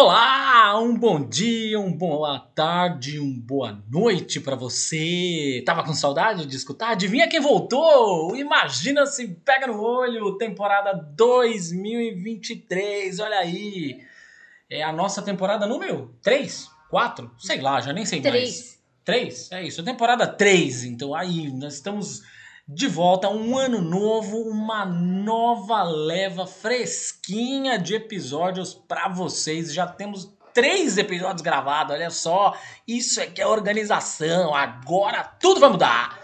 Olá, um bom dia, um boa tarde, um boa noite para você. Tava com saudade de escutar? Adivinha quem voltou? Imagina se pega no olho, temporada 2023. Olha aí. É a nossa temporada número 3, 4, sei lá, já nem sei Três. mais. 3, é isso, temporada 3. Então aí, nós estamos de volta, um ano novo, uma nova leva fresquinha de episódios para vocês. Já temos três episódios gravados, olha só. Isso é que é organização. Agora tudo vai mudar.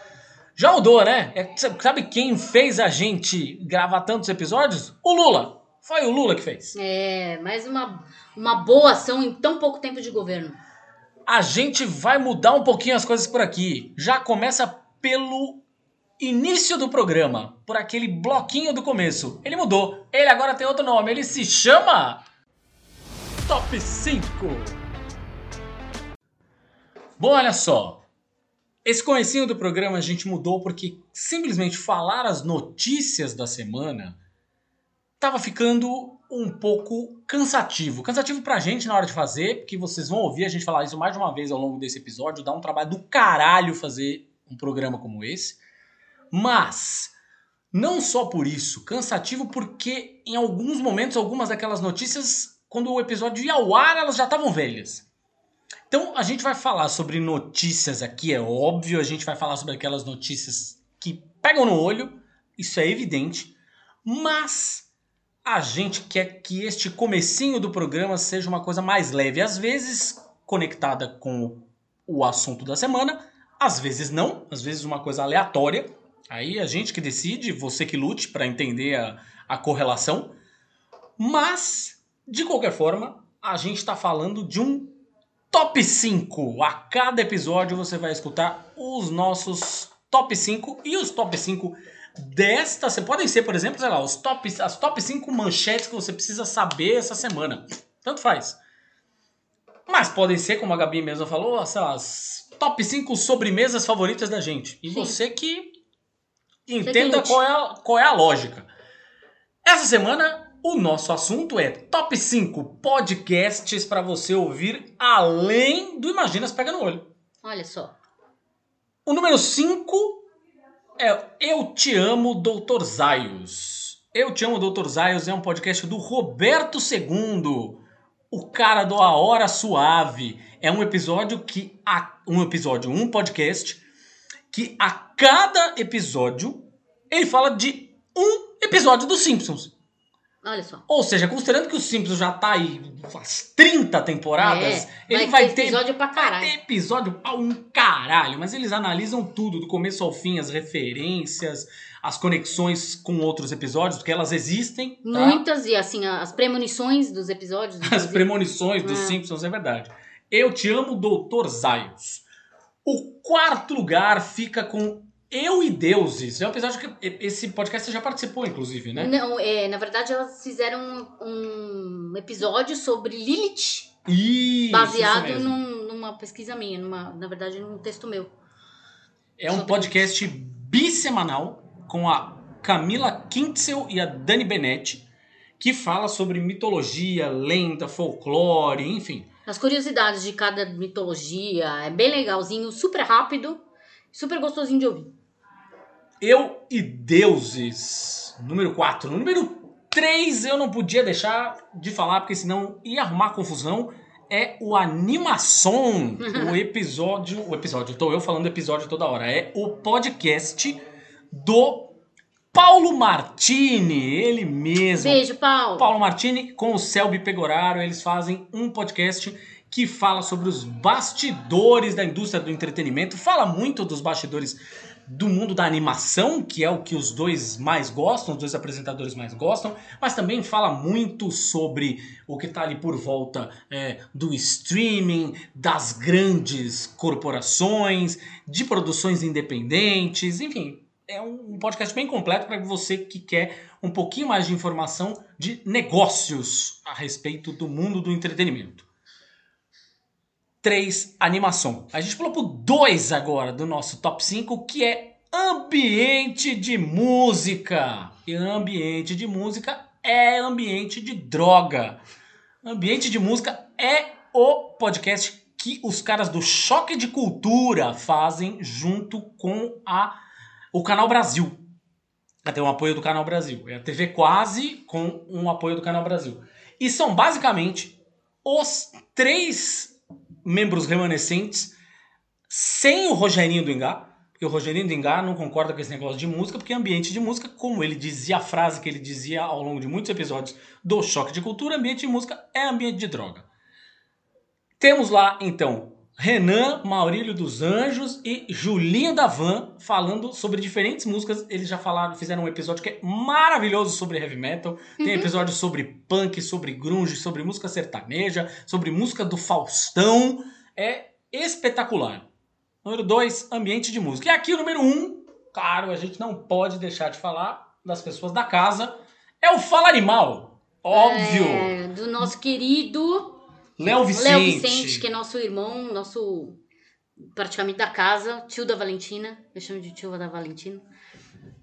Já mudou, né? É, sabe quem fez a gente gravar tantos episódios? O Lula. Foi o Lula que fez. É, mais uma, uma boa ação em tão pouco tempo de governo. A gente vai mudar um pouquinho as coisas por aqui. Já começa pelo início do programa, por aquele bloquinho do começo. Ele mudou. Ele agora tem outro nome. Ele se chama. Top 5. Bom, olha só. Esse comecinho do programa a gente mudou porque simplesmente falar as notícias da semana tava ficando um pouco cansativo. Cansativo pra gente na hora de fazer, porque vocês vão ouvir a gente falar isso mais de uma vez ao longo desse episódio. Dá um trabalho do caralho fazer um programa como esse. Mas, não só por isso, cansativo porque em alguns momentos, algumas daquelas notícias, quando o episódio ia ao ar, elas já estavam velhas. Então a gente vai falar sobre notícias aqui, é óbvio, a gente vai falar sobre aquelas notícias que pegam no olho, isso é evidente, mas a gente quer que este comecinho do programa seja uma coisa mais leve, às vezes conectada com o assunto da semana, às vezes não, às vezes uma coisa aleatória. Aí a gente que decide, você que lute para entender a, a correlação. Mas, de qualquer forma, a gente está falando de um top 5. A cada episódio você vai escutar os nossos top 5 e os top 5 desta. Você podem ser, por exemplo, sei lá, os top, as top 5 manchetes que você precisa saber essa semana. Tanto faz. Mas podem ser, como a Gabi mesmo falou, sei lá, as top 5 sobremesas favoritas da gente. E Sim. você que que entenda qual é, a, qual é a lógica. Essa semana, o nosso assunto é top 5 podcasts para você ouvir além do Imagina se Pega no Olho. Olha só. O número 5 é Eu Te Amo, Dr. Zaios. Eu Te Amo, Dr. Zaios é um podcast do Roberto II, o cara do A Hora Suave. É um episódio que. Um episódio, um podcast que a cada episódio ele fala de um episódio dos Simpsons. Olha só. Ou seja, considerando que os Simpsons já tá aí faz 30 temporadas, É, ele vai, ter ter episódio pra Vai caralho. ter episódio pra um caralho, mas eles analisam tudo, do começo ao fim, as referências, as conexões com outros episódios, porque elas existem. tá? Muitas, e assim, as premonições dos episódios. As premonições dos É. Simpsons, é verdade. Eu te amo, Doutor Zaios. O quarto lugar fica com Eu e Deuses. É um episódio que esse podcast você já participou, inclusive, né? Não, é, na verdade, elas fizeram um, um episódio sobre Lilith, Isso, baseado isso num- numa pesquisa minha, numa, na verdade, num texto meu. É um sobre podcast bissemanal com a Camila Kintzel e a Dani Benetti, que fala sobre mitologia, lenda, folclore, enfim. As curiosidades de cada mitologia, é bem legalzinho, super rápido, super gostosinho de ouvir. Eu e Deuses, número 4. No número 3 eu não podia deixar de falar, porque senão ia arrumar confusão. É o Animação, o episódio. O episódio, tô eu falando episódio toda hora. É o podcast do Paulo Martini, ele mesmo. Beijo, Paulo. Paulo Martini com o Selby Pegoraro, eles fazem um podcast que fala sobre os bastidores da indústria do entretenimento, fala muito dos bastidores do mundo da animação, que é o que os dois mais gostam, os dois apresentadores mais gostam, mas também fala muito sobre o que está ali por volta é, do streaming, das grandes corporações, de produções independentes, enfim. É um podcast bem completo para você que quer um pouquinho mais de informação de negócios a respeito do mundo do entretenimento. 3, animação. A gente pulou pro 2 agora do nosso top 5, que é ambiente de música. E ambiente de música é ambiente de droga. Ambiente de música é o podcast que os caras do Choque de Cultura fazem junto com a o Canal Brasil. Tem um apoio do Canal Brasil. É a TV Quase com um apoio do Canal Brasil. E são basicamente os três membros remanescentes sem o Rogerinho do Engá, porque o Rogerinho do Engá não concorda com esse negócio de música, porque ambiente de música, como ele dizia a frase que ele dizia ao longo de muitos episódios do Choque de Cultura, ambiente de música é ambiente de droga. Temos lá, então, Renan, Maurílio dos Anjos e Julinho da Van falando sobre diferentes músicas. Eles já falaram, fizeram um episódio que é maravilhoso sobre heavy metal. Tem uhum. episódio sobre punk, sobre grunge, sobre música sertaneja, sobre música do Faustão. É espetacular. Número 2, ambiente de música. E aqui o número 1, um, claro, a gente não pode deixar de falar das pessoas da casa. É o Fala Animal. Óbvio. É, do nosso querido Léo Vicente. Léo Vicente, que é nosso irmão, nosso praticamente da casa, tio da Valentina. Eu chamo de tio da Valentina.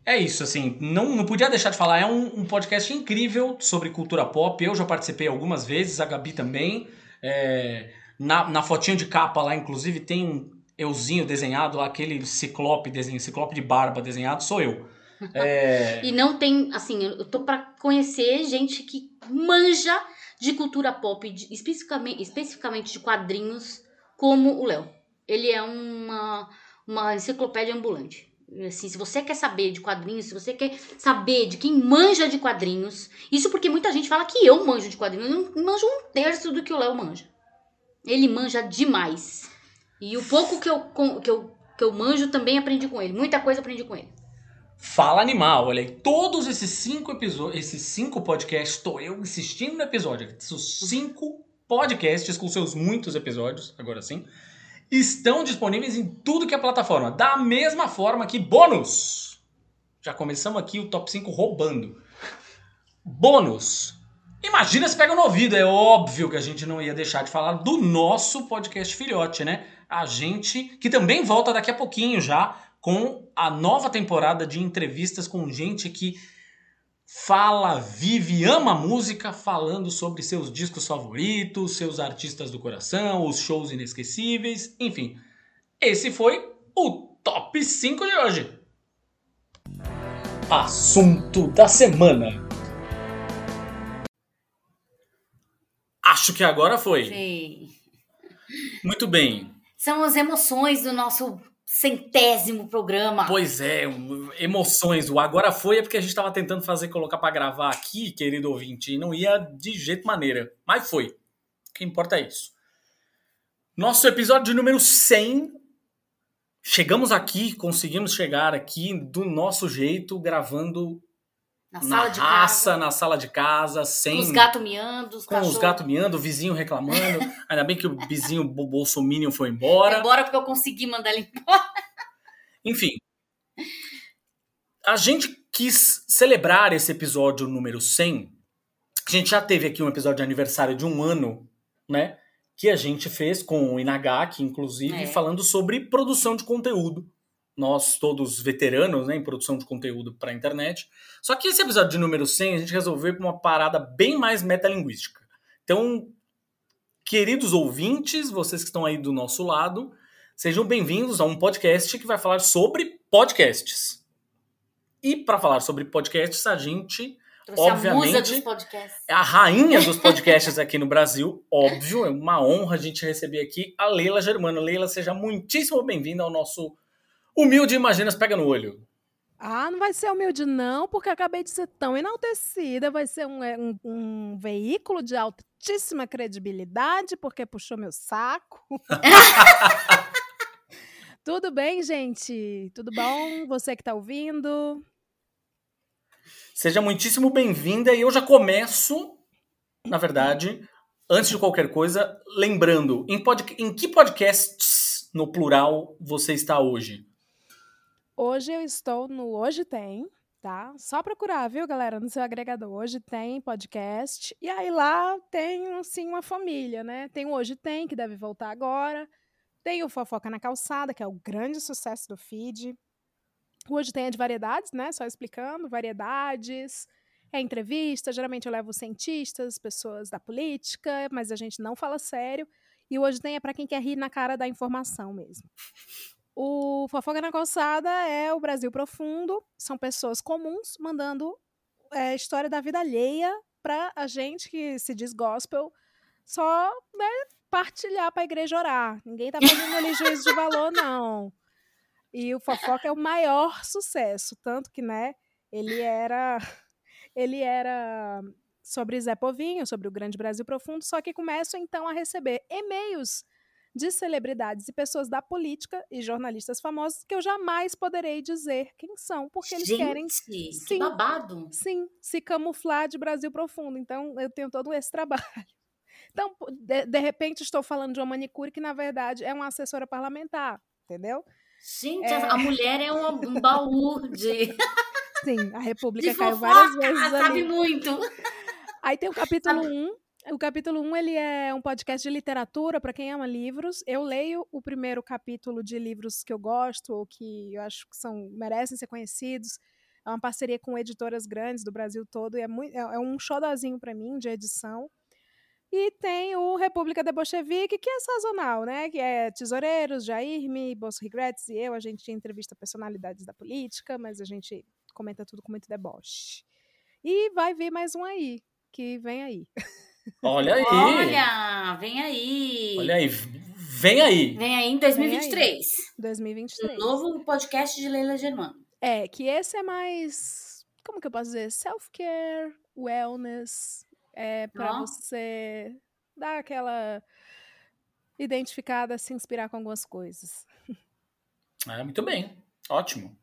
É isso, assim, não, não podia deixar de falar. É um, um, podcast incrível sobre cultura pop. Eu já participei algumas vezes, a Gabi também. É, na, na fotinha de capa lá, inclusive, tem um euzinho desenhado lá, aquele ciclope desenho, ciclope de barba desenhado, sou eu. É... e não tem, assim, eu tô para conhecer gente que manja de cultura pop, de, especificamente, especificamente de quadrinhos, como o Léo. Ele é uma, uma enciclopédia ambulante. Assim, se você quer saber de quadrinhos, se você quer saber de quem manja de quadrinhos, isso porque muita gente fala que eu manjo de quadrinhos, eu não manjo um terço do que o Léo manja. Ele manja demais. E o pouco que eu, que, eu, que eu manjo também aprendi com ele. Muita coisa aprendi com ele. Fala Animal, olha aí, todos esses cinco episódios, esses cinco podcasts, estou eu insistindo no episódio, esses cinco podcasts com seus muitos episódios, agora sim, estão disponíveis em tudo que é plataforma, da mesma forma que bônus. Já começamos aqui o top 5 roubando. Bônus. Imagina se pega no ouvido, é óbvio que a gente não ia deixar de falar do nosso podcast filhote, né? A gente, que também volta daqui a pouquinho já, com a nova temporada de entrevistas com gente que fala, vive, ama música, falando sobre seus discos favoritos, seus artistas do coração, os shows inesquecíveis, enfim. Esse foi o top 5 de hoje. Assunto da semana. Acho que agora foi. Sim. Muito bem. São as emoções do nosso centésimo programa. Pois é, emoções. O agora foi é porque a gente estava tentando fazer, colocar para gravar aqui, querido ouvinte, e não ia de jeito maneira. Mas foi. O que importa é isso. Nosso episódio número 100. Chegamos aqui, conseguimos chegar aqui do nosso jeito, gravando na, na sala de raça, casa. na sala de casa, sem. Com os gatos miando, os Com cachorro. os gatos miando, o vizinho reclamando. Ainda bem que o vizinho Bolsominion foi embora. Foi embora porque eu consegui mandar ele embora. Enfim. A gente quis celebrar esse episódio número 100. A gente já teve aqui um episódio de aniversário de um ano, né? Que a gente fez com o Inagaki, inclusive, é. falando sobre produção de conteúdo nós todos veteranos né, em produção de conteúdo para a internet. Só que esse episódio de número 100 a gente resolveu uma parada bem mais metalinguística. Então, queridos ouvintes, vocês que estão aí do nosso lado, sejam bem-vindos a um podcast que vai falar sobre podcasts. E para falar sobre podcasts, a gente obviamente a, é a rainha dos podcasts aqui no Brasil, óbvio, é uma honra a gente receber aqui a Leila Germano. Leila, seja muitíssimo bem-vinda ao nosso Humilde Imaginas pega no olho. Ah, não vai ser humilde, não, porque acabei de ser tão enaltecida. Vai ser um, é, um, um veículo de altíssima credibilidade, porque puxou meu saco. Tudo bem, gente? Tudo bom? Você que está ouvindo? Seja muitíssimo bem-vinda e eu já começo, na verdade, antes de qualquer coisa, lembrando, em, pod... em que podcasts, no plural, você está hoje? Hoje eu estou no Hoje Tem, tá? Só procurar, viu, galera, no seu agregador. Hoje tem podcast. E aí lá tem, assim, uma família, né? Tem o Hoje Tem, que deve voltar agora. Tem o Fofoca na Calçada, que é o grande sucesso do feed. O Hoje Tem é de variedades, né? Só explicando, variedades. É entrevista, geralmente eu levo cientistas, pessoas da política, mas a gente não fala sério. E o Hoje Tem é para quem quer rir na cara da informação mesmo. O Fofoca na Calçada é o Brasil Profundo, são pessoas comuns mandando é, história da vida alheia para a gente que se diz gospel só né, partilhar para a igreja orar. Ninguém tá fazendo ali juízo de valor, não. E o Fofoca é o maior sucesso, tanto que, né, ele era ele era sobre Zé Povinho, sobre o Grande Brasil Profundo, só que começam então a receber e-mails de celebridades e pessoas da política e jornalistas famosos que eu jamais poderei dizer quem são, porque eles Gente, querem sim, que babado. Sim, se camuflar de Brasil profundo. Então eu tenho todo esse trabalho. Então, de, de repente, estou falando de uma manicure que, na verdade, é uma assessora parlamentar, entendeu? Gente, é... a mulher é um, um baú de. Sim, a República caiu várias vezes. Sabe ali. muito. Aí tem o capítulo 1, um, o capítulo 1 um, ele é um podcast de literatura para quem ama livros. Eu leio o primeiro capítulo de livros que eu gosto ou que eu acho que são merecem ser conhecidos. É uma parceria com editoras grandes do Brasil todo e é, muito, é, é um xodozinho para mim de edição. E tem o República de Bolchevique, que é sazonal, né? Que é Tesoureiros, Jairme, Bolso Regrets e eu. A gente entrevista personalidades da política, mas a gente comenta tudo com muito deboche. E vai vir mais um aí, que vem aí. Olha aí! Olha, vem aí! Olha aí, vem aí! Vem aí em 2023. Aí. 2023. Um novo podcast de Leila Germano. É, que esse é mais. Como que eu posso dizer? Self-care, wellness. É para você dar aquela identificada, se inspirar com algumas coisas. Ah, muito bem. Ótimo.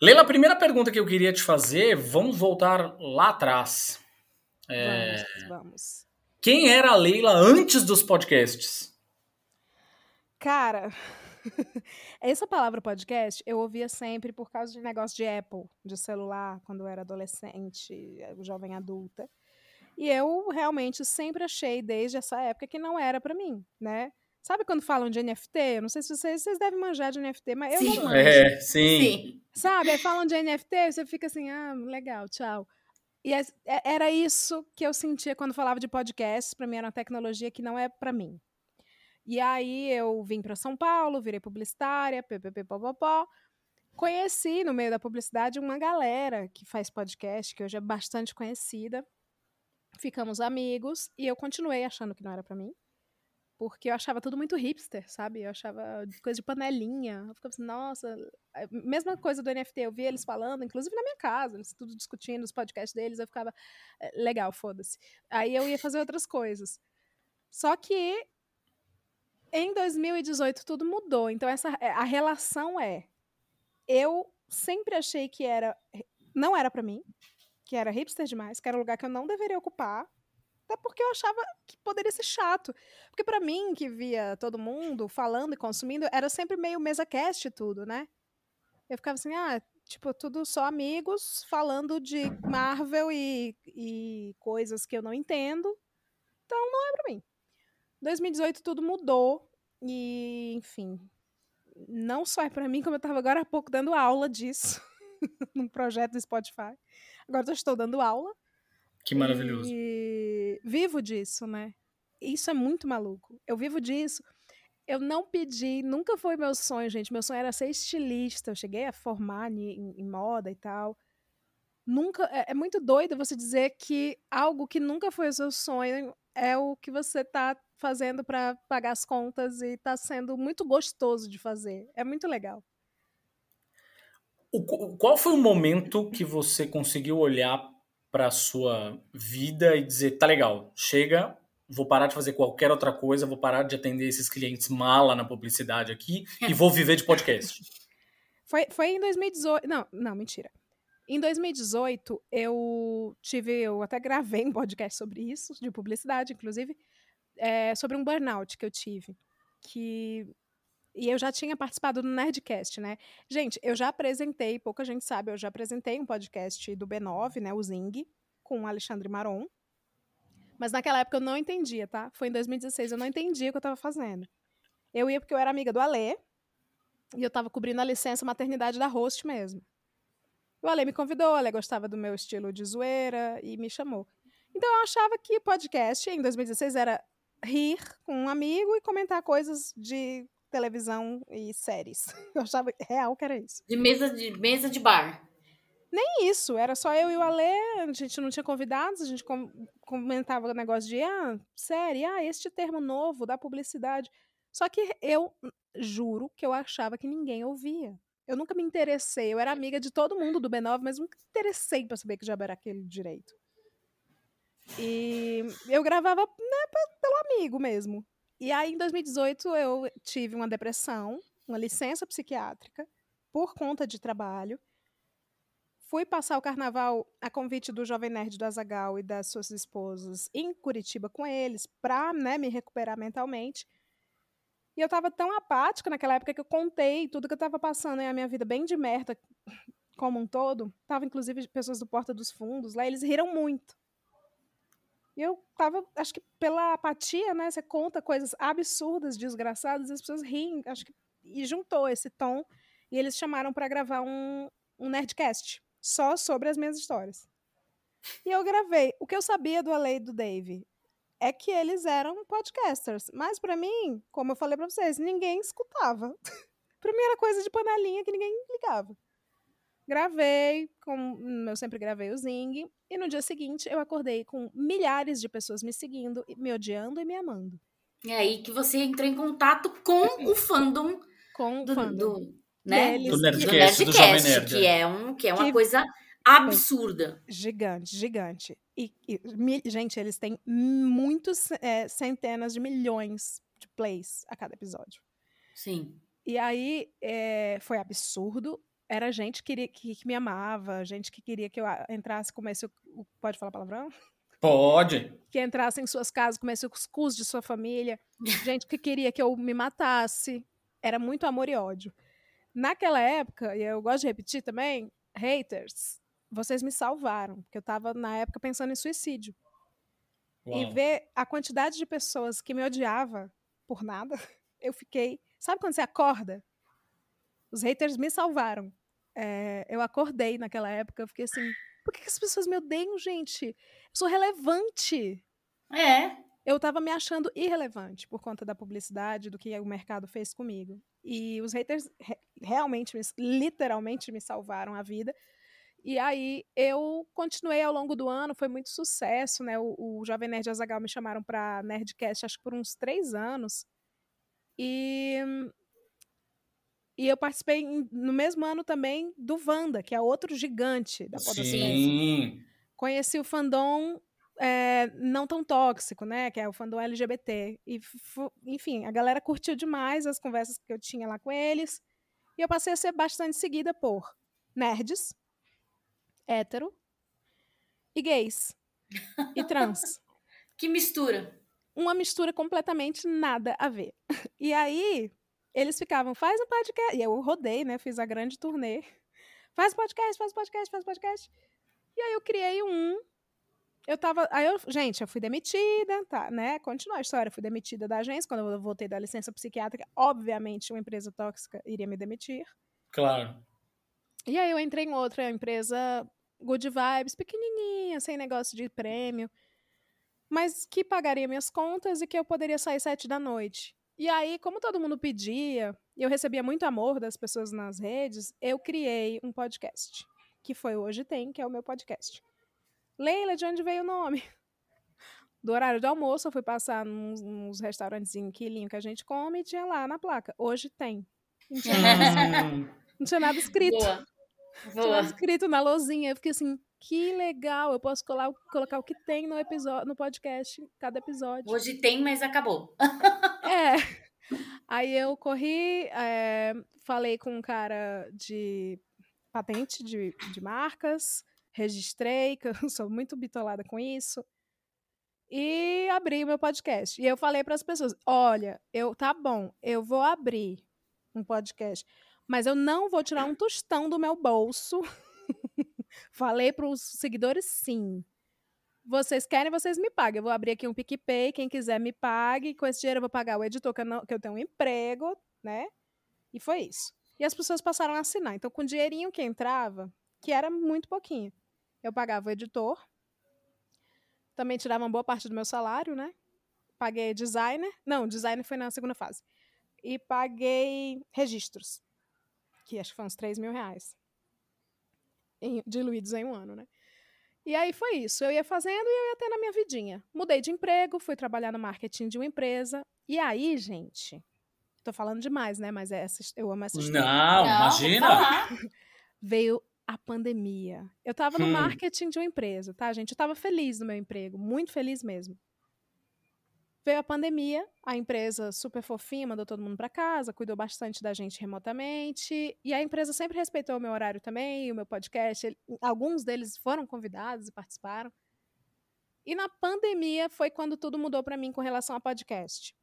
Leila, a primeira pergunta que eu queria te fazer, vamos voltar lá atrás. É... Vamos, vamos. Quem era a Leila antes dos podcasts? Cara, essa palavra podcast eu ouvia sempre por causa de negócio de Apple, de celular, quando eu era adolescente, jovem adulta. E eu realmente sempre achei, desde essa época, que não era para mim, né? Sabe quando falam de NFT? Eu não sei se vocês, vocês devem manjar de NFT, mas eu sim. não manjo. É, sim. sim. Sabe? Aí falam de NFT, você fica assim, ah, legal, tchau. E é, era isso que eu sentia quando falava de podcast. Para mim era uma tecnologia que não é para mim. E aí eu vim para São Paulo, virei publicitária, pppopopó. Conheci no meio da publicidade uma galera que faz podcast, que hoje é bastante conhecida. Ficamos amigos e eu continuei achando que não era para mim porque eu achava tudo muito hipster, sabe? Eu achava coisa de panelinha. Eu ficava assim, nossa. Eh, mesma coisa do NFT, eu via eles falando, inclusive na minha casa, eles tudo discutindo os podcasts deles, eu ficava, eh, legal, foda-se. Aí eu ia fazer outras coisas. Só que em 2018 tudo mudou. Então essa eh, a relação é eu sempre achei que era não era para mim, que era hipster demais, que era um lugar que eu não deveria ocupar até porque eu achava que poderia ser chato. Porque para mim, que via todo mundo falando e consumindo, era sempre meio mesa cast tudo, né? Eu ficava assim, ah, tipo, tudo só amigos falando de Marvel e, e coisas que eu não entendo. Então não é pra mim. 2018 tudo mudou e, enfim, não só é para mim, como eu tava agora há pouco dando aula disso num projeto do Spotify. Agora eu estou dando aula que maravilhoso. E vivo disso, né? Isso é muito maluco. Eu vivo disso. Eu não pedi, nunca foi meu sonho, gente. Meu sonho era ser estilista. Eu cheguei a formar em, em moda e tal. Nunca. É, é, muito doido você dizer que algo que nunca foi o seu sonho é o que você tá fazendo para pagar as contas e tá sendo muito gostoso de fazer. É muito legal. o, qual foi o momento que você conseguiu olhar para sua vida e dizer, tá legal, chega, vou parar de fazer qualquer outra coisa, vou parar de atender esses clientes mala na publicidade aqui e vou viver de podcast? Foi, foi em 2018. Não, não, mentira. Em 2018, eu tive, eu até gravei um podcast sobre isso, de publicidade, inclusive, é, sobre um burnout que eu tive. Que e eu já tinha participado do Nerdcast, né? Gente, eu já apresentei, pouca gente sabe, eu já apresentei um podcast do B9, né? O Zing, com o Alexandre Maron. Mas naquela época eu não entendia, tá? Foi em 2016, eu não entendia o que eu estava fazendo. Eu ia porque eu era amiga do Alê, e eu estava cobrindo a licença maternidade da host mesmo. O Alê me convidou, o Alê gostava do meu estilo de zoeira e me chamou. Então eu achava que podcast em 2016 era rir com um amigo e comentar coisas de televisão e séries. Eu achava real que era isso. De mesa de, mesa de bar. Nem isso, era só eu e o Alê, a gente não tinha convidados, a gente com, comentava o negócio de, ah, série, ah, este termo novo da publicidade. Só que eu juro que eu achava que ninguém ouvia. Eu nunca me interessei, eu era amiga de todo mundo do B9, mas nunca me interessei para saber que já era aquele direito. E eu gravava né, pelo amigo mesmo. E aí, em 2018, eu tive uma depressão, uma licença psiquiátrica, por conta de trabalho. Fui passar o carnaval a convite do Jovem Nerd do Azagal e das suas esposas em Curitiba com eles, para né, me recuperar mentalmente. E eu estava tão apática naquela época que eu contei tudo que eu estava passando em a minha vida bem de merda como um todo. Tava inclusive pessoas do Porta dos Fundos lá, eles riram muito. E eu tava, acho que pela apatia, né? Você conta coisas absurdas, desgraçadas, e as pessoas riem, acho que. E juntou esse tom. E eles chamaram para gravar um, um Nerdcast só sobre as minhas histórias. E eu gravei. O que eu sabia do Ale e do Dave é que eles eram podcasters. Mas para mim, como eu falei para vocês, ninguém escutava. Primeira coisa de panelinha que ninguém ligava. Gravei, como eu sempre gravei o Zing, e no dia seguinte eu acordei com milhares de pessoas me seguindo, me odiando e me amando. É aí que você entrou em contato com o fandom com do, fandom. do, né? do Nerdcast, do, Jovem Nerd. que é, um, que é uma que... coisa absurda. Gigante, gigante. E, e mi, gente, eles têm muitos é, centenas de milhões de plays a cada episódio. Sim. E aí é, foi absurdo era gente que, queria, que, que, me amava, gente que queria que eu entrasse, comesse o, pode falar palavrão? Pode. Que entrasse em suas casas, comesse o cuscuz de sua família, gente que queria que eu me matasse. Era muito amor e ódio. Naquela época, e eu gosto de repetir também, haters, vocês me salvaram, porque eu estava na época pensando em suicídio. Uau. E ver a quantidade de pessoas que me odiava por nada, eu fiquei. Sabe quando você acorda? Os haters me salvaram é, eu acordei naquela época, eu fiquei assim, por que, que as pessoas me odeiam, gente? Eu sou relevante. É. Eu tava me achando irrelevante por conta da publicidade, do que o mercado fez comigo. E os haters re realmente, literalmente me salvaram a vida. E aí eu continuei ao longo do ano, foi muito sucesso, né? O, o Jovem Nerd Azagal me chamaram para Nerdcast, acho que por uns três anos. E e eu participei no mesmo ano também do Wanda, que é outro gigante da podosfera. Sim. Conheci o fandom é, não tão tóxico, né? Que é o fandom LGBT. E, enfim, a galera curtiu demais as conversas que eu tinha lá com eles. E eu passei a ser bastante seguida por nerds, hétero e gays. E trans. que mistura. Uma mistura completamente nada a ver. E aí, eles ficavam, faz um podcast. E eu rodei, né? Fiz a grande turnê. Faz podcast, faz podcast, faz podcast. E aí eu criei um. Eu tava. Aí eu, gente, eu fui demitida, tá, né? Continua a história. Eu fui demitida da agência. Quando eu voltei da licença psiquiátrica, obviamente, uma empresa tóxica iria me demitir. Claro. E aí eu entrei em outra empresa good vibes, pequenininha, sem negócio de prêmio, mas que pagaria minhas contas e que eu poderia sair sete da noite. E aí, como todo mundo pedia, e eu recebia muito amor das pessoas nas redes, eu criei um podcast, que foi Hoje Tem, que é o meu podcast. Leila, de onde veio o nome? Do horário de almoço, eu fui passar nos, nos restaurantes em Quilinho que a gente come e tinha lá na placa, Hoje Tem. Não tinha nada, não tinha nada escrito. Boa. Tinha escrito na lozinha. Eu fiquei assim, que legal, eu posso colar, colocar o que tem no episódio, no podcast, cada episódio. Hoje tem, mas acabou. é. Aí eu corri, é, falei com um cara de patente de, de marcas, registrei, que eu sou muito bitolada com isso, e abri o meu podcast. E eu falei para as pessoas: olha, eu tá bom, eu vou abrir um podcast, mas eu não vou tirar um tostão do meu bolso. falei para os seguidores sim. Vocês querem, vocês me paguem. Eu vou abrir aqui um PicPay, quem quiser me pague. Com esse dinheiro eu vou pagar o editor, que eu, não, que eu tenho um emprego, né? E foi isso. E as pessoas passaram a assinar. Então, com o dinheirinho que entrava, que era muito pouquinho, eu pagava o editor. Também tirava uma boa parte do meu salário, né? Paguei designer. Não, designer foi na segunda fase. E paguei registros, que acho que foi uns 3 mil reais. Em, diluídos em um ano, né? E aí foi isso. Eu ia fazendo e eu ia tendo a minha vidinha. Mudei de emprego, fui trabalhar no marketing de uma empresa. E aí, gente, Tô falando demais, né? Mas é essa, eu amo essa história. Não, Não imagina. Veio a pandemia. Eu tava no hum. marketing de uma empresa, tá, gente? Eu tava feliz no meu emprego, muito feliz mesmo. Veio a pandemia, a empresa super fofinha, mandou todo mundo para casa, cuidou bastante da gente remotamente, e a empresa sempre respeitou o meu horário também, o meu podcast. Alguns deles foram convidados e participaram. E na pandemia foi quando tudo mudou para mim com relação a podcast.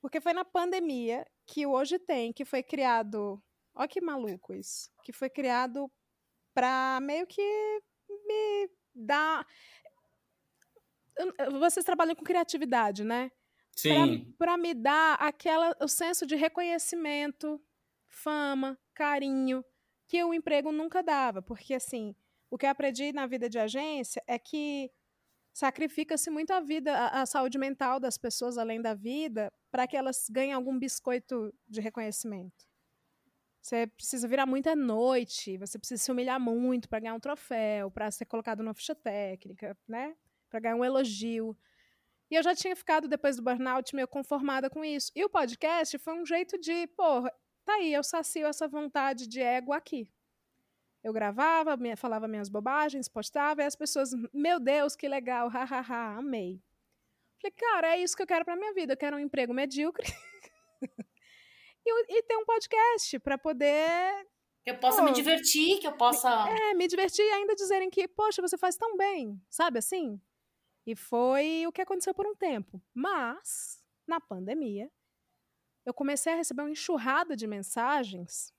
Porque foi na pandemia que hoje tem, que foi criado. Olha que maluco isso. Que foi criado para meio que me dar. Vocês trabalham com criatividade, né? Sim. Para me dar aquela, o senso de reconhecimento, fama, carinho, que o emprego nunca dava. Porque, assim, o que eu aprendi na vida de agência é que sacrifica-se muito a vida, a, a, saúde mental das pessoas além da vida, para que elas ganhem algum biscoito de reconhecimento. Você precisa virar muita noite, você precisa se humilhar muito para ganhar um troféu, para ser colocado numa ficha técnica, né? Para ganhar um elogio. E eu já tinha ficado, depois do burnout, meio conformada com isso. E o podcast foi um jeito de, porra, tá aí, eu sacio essa vontade de ego aqui. Eu gravava, falava minhas bobagens, postava, e as pessoas, meu Deus, que legal, hahaha, amei. Falei, cara, é isso que eu quero pra minha vida. Eu quero um emprego medíocre e, e ter um podcast para poder. Que eu possa me divertir, que eu possa. É, me divertir e ainda dizerem que, poxa, você faz tão bem, sabe assim? E foi o que aconteceu por um tempo. Mas, na pandemia, eu comecei a receber uma enxurrada de mensagens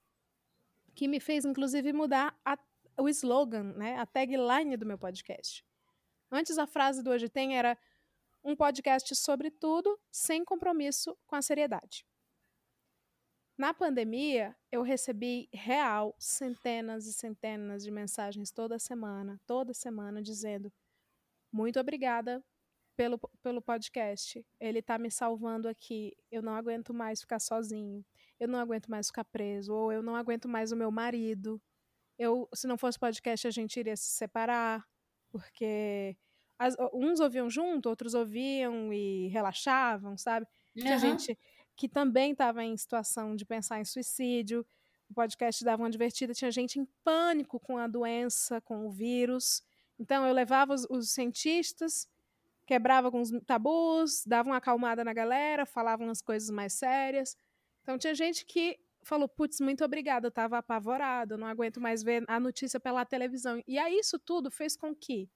que me fez, inclusive, mudar a, o slogan, né, a tagline do meu podcast. Antes, a frase do Hoje Tem era um podcast sobre tudo, sem compromisso com a seriedade. Na pandemia, eu recebi real centenas e centenas de mensagens toda semana, toda semana, dizendo muito obrigada pelo, pelo podcast. Ele está me salvando aqui. Eu não aguento mais ficar sozinho eu não aguento mais ficar preso, ou eu não aguento mais o meu marido. Eu, se não fosse podcast, a gente iria se separar, porque as, uns ouviam junto, outros ouviam e relaxavam, sabe? Uhum. Tinha gente que também estava em situação de pensar em suicídio. O podcast dava uma divertida, tinha gente em pânico com a doença, com o vírus. Então eu levava os, os cientistas, quebrava alguns tabus, dava uma acalmada na galera, falava umas coisas mais sérias. Então tinha gente que falou, putz, muito obrigada, eu estava apavorado, não aguento mais ver a notícia pela televisão. E aí isso tudo fez com que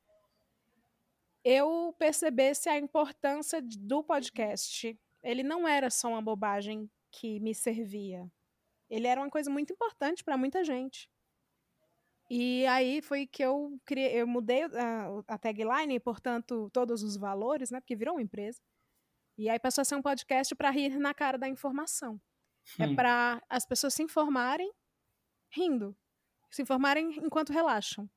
eu percebesse a importância do podcast. Ele não era só uma bobagem que me servia. Ele era uma coisa muito importante para muita gente. E aí foi que eu criei, eu mudei a, a tagline, portanto, todos os valores, né? Porque virou uma empresa. E aí passou a ser um podcast para rir na cara da informação. É hum. É para as pessoas se informarem rindo. Se informarem enquanto relaxam.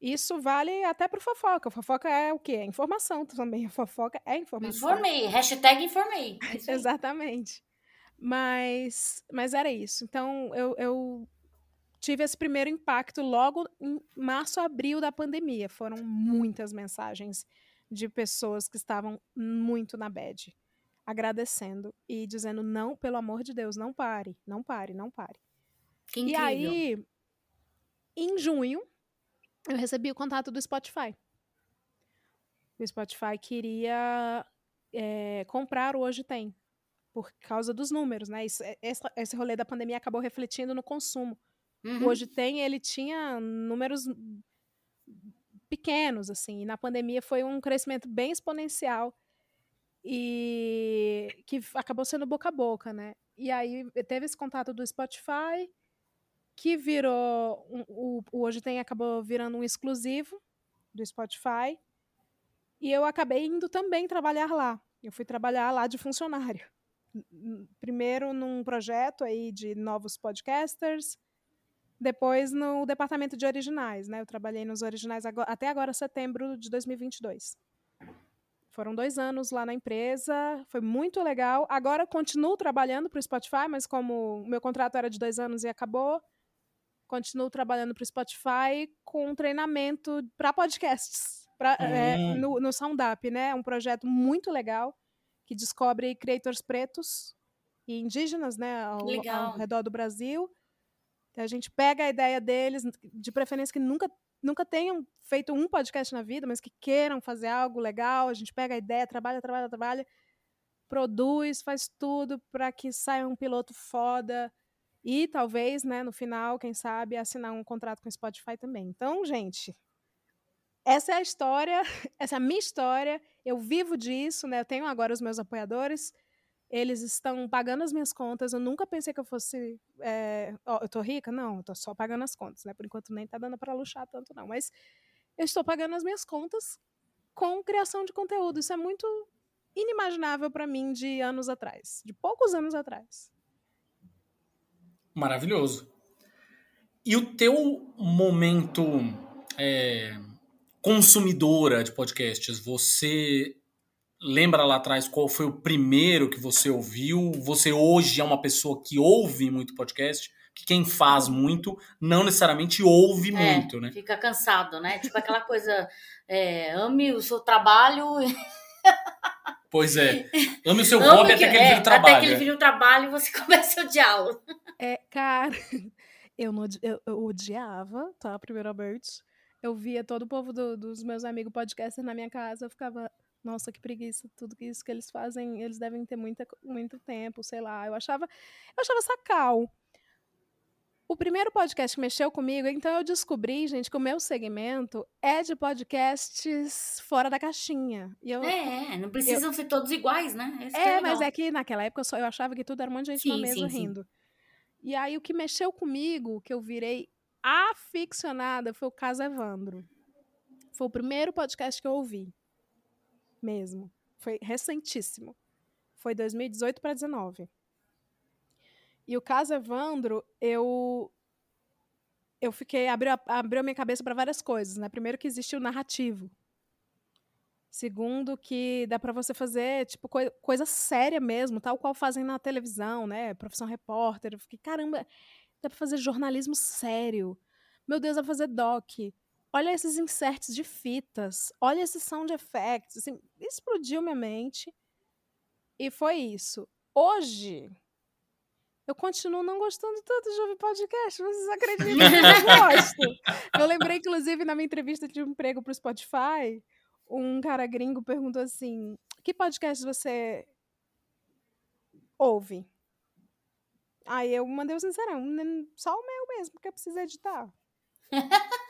Isso vale até pro fofoca. fofoca é o quê? É informação também. A fofoca é informação. Informei. Hashtag informei. É Exatamente. Mas, mas era isso. Então, eu, eu tive esse primeiro impacto logo em março, abril da pandemia. Foram muitas mensagens de pessoas que estavam muito na bad agradecendo e dizendo: não, pelo amor de Deus, não pare, não pare, não pare. Que incrível. E aí, em junho, eu recebi o contato do Spotify. O Spotify queria é, comprar o Hoje Tem, por causa dos números, né? Isso, esse, esse rolê da pandemia acabou refletindo no consumo. Uhum. Hoje Tem, ele tinha números pequenos, assim, e na pandemia foi um crescimento bem exponencial e que acabou sendo boca a boca, né? E aí teve esse contato do Spotify, que virou. O, o Hoje Tem acabou virando um exclusivo do Spotify. E eu acabei indo também trabalhar lá. Eu fui trabalhar lá de funcionário. Primeiro num projeto aí de novos podcasters, depois no departamento de originais, né? Eu trabalhei nos originais agora, até agora, setembro de 2022. Foram dois anos lá na empresa, foi muito legal. Agora continuo trabalhando para o Spotify, mas como o meu contrato era de dois anos e acabou, continuo trabalhando para o Spotify com um treinamento para podcasts, pra, é, hum. no, no SoundUp, né? É um projeto muito legal que descobre creators pretos e indígenas, né, ao, ao redor do Brasil. Então, a gente pega a ideia deles, de preferência que nunca nunca tenham feito um podcast na vida, mas que queiram fazer algo legal, a gente pega a ideia, trabalha, trabalha, trabalha, produz, faz tudo para que saia um piloto foda e talvez, né, no final, quem sabe, assinar um contrato com o Spotify também. Então, gente, essa é a história, essa é a minha história, eu vivo disso, né? Eu tenho agora os meus apoiadores, eles estão pagando as minhas contas. Eu nunca pensei que eu fosse. É, ó, eu tô rica? Não, eu tô só pagando as contas, né? Por enquanto nem tá dando para luxar tanto, não. Mas eu estou pagando as minhas contas com criação de conteúdo. Isso é muito inimaginável para mim de anos atrás, de poucos anos atrás. Maravilhoso. E o teu momento é, consumidora de podcasts, você lembra lá atrás qual foi o primeiro que você ouviu? Você hoje é uma pessoa que ouve muito podcast? Que quem faz muito não necessariamente ouve é, muito, né? Fica cansado, né? Tipo aquela coisa, é, ame o seu trabalho. Pois é. Ame o seu hobby até que ele vire o trabalho. Até que ele vire o trabalho e você comece a odiá-lo. É, cara, eu, não, eu, eu odiava, tá? Primeiramente. Eu via todo o povo do, dos meus amigos podcasters na minha casa, eu ficava, nossa, que preguiça, tudo isso que eles fazem, eles devem ter muita, muito tempo, sei lá. Eu achava, eu achava sacal. O primeiro podcast que mexeu comigo, então eu descobri, gente, que o meu segmento é de podcasts fora da caixinha. Eu, é, não precisam eu, ser todos iguais, né? Esse é, é mas é que naquela época eu, só, eu achava que tudo era um monte de gente sim, na mesa sim, rindo. Sim. E aí o que mexeu comigo, que eu virei aficionada, foi o caso Evandro. Foi o primeiro podcast que eu ouvi mesmo. Foi recentíssimo. Foi 2018 para 19. E o caso Evandro, eu eu fiquei abriu, abriu minha cabeça para várias coisas, né? Primeiro que existe o narrativo. Segundo que dá para você fazer tipo coi coisa séria mesmo, tal qual fazem na televisão, né? Profissão repórter. Eu fiquei, caramba, dá para fazer jornalismo sério. Meu Deus, dá pra fazer doc olha esses inserts de fitas, olha esses sound effects, assim, explodiu minha mente. E foi isso. Hoje, eu continuo não gostando tanto de ouvir podcast, vocês acreditam que eu gosto? Eu lembrei, inclusive, na minha entrevista de emprego pro Spotify, um cara gringo perguntou assim, que podcast você ouve? Aí eu mandei o sincerão, só o meu mesmo, porque eu preciso editar.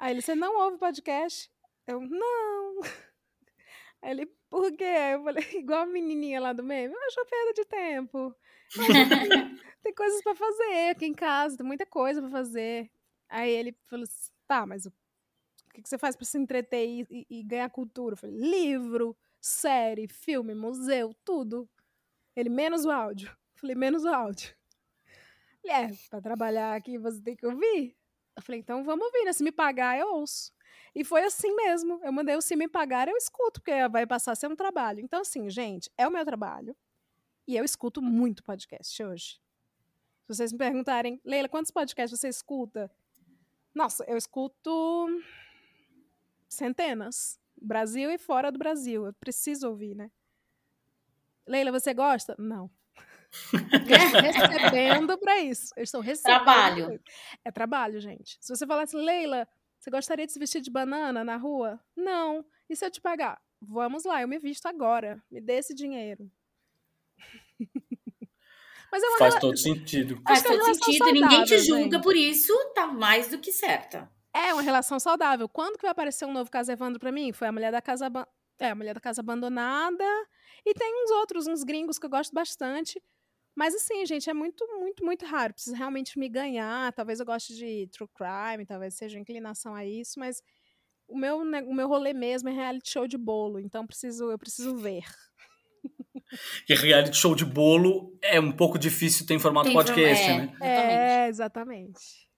Aí ele, você não ouve podcast? Eu, não. Aí ele, por quê? Eu falei, igual a menininha lá do meme, eu acho perda de tempo. tem coisas para fazer aqui em casa, tem muita coisa para fazer. Aí ele falou assim, tá, mas o que, você faz para se entreter e, e, e, ganhar cultura? Eu falei, livro, série, filme, museu, tudo. Ele, menos o áudio. Eu falei, menos o áudio. Ele, é, pra trabalhar aqui você tem que ouvir. Eu falei, então vamos ouvir, né? Se me pagar, eu ouço. E foi assim mesmo. Eu mandei o se me pagar, eu escuto, porque vai passar a ser um trabalho. Então, assim, gente, é o meu trabalho. E eu escuto muito podcast hoje. Se vocês me perguntarem, Leila, quantos podcasts você escuta? Nossa, eu escuto centenas. Brasil e fora do Brasil. Eu preciso ouvir, né? Leila, você gosta? Não. Recebendo para isso. Eu estou recebendo. Trabalho. É trabalho, gente. Se você falasse, Leila, você gostaria de se vestir de banana na rua? Não. E se eu te pagar? Vamos lá, eu me visto agora. Me dê esse dinheiro. Mas é Faz todo sentido. Faz todo sentido saudável, ninguém te julga gente. por isso, tá mais do que certa. É uma relação saudável. Quando que vai aparecer um novo caso Evandro pra mim? Foi a mulher da casa é, a mulher da casa abandonada e tem uns outros, uns gringos que eu gosto bastante. Mas assim, gente, é muito, muito, muito raro. Precisa realmente me ganhar. Talvez eu goste de true crime, talvez seja inclinação a isso, mas o meu, o meu rolê mesmo é reality show de bolo, então preciso, eu preciso ver. E reality show de bolo é um pouco difícil ter em formato Tem podcast, é, né? É, exatamente.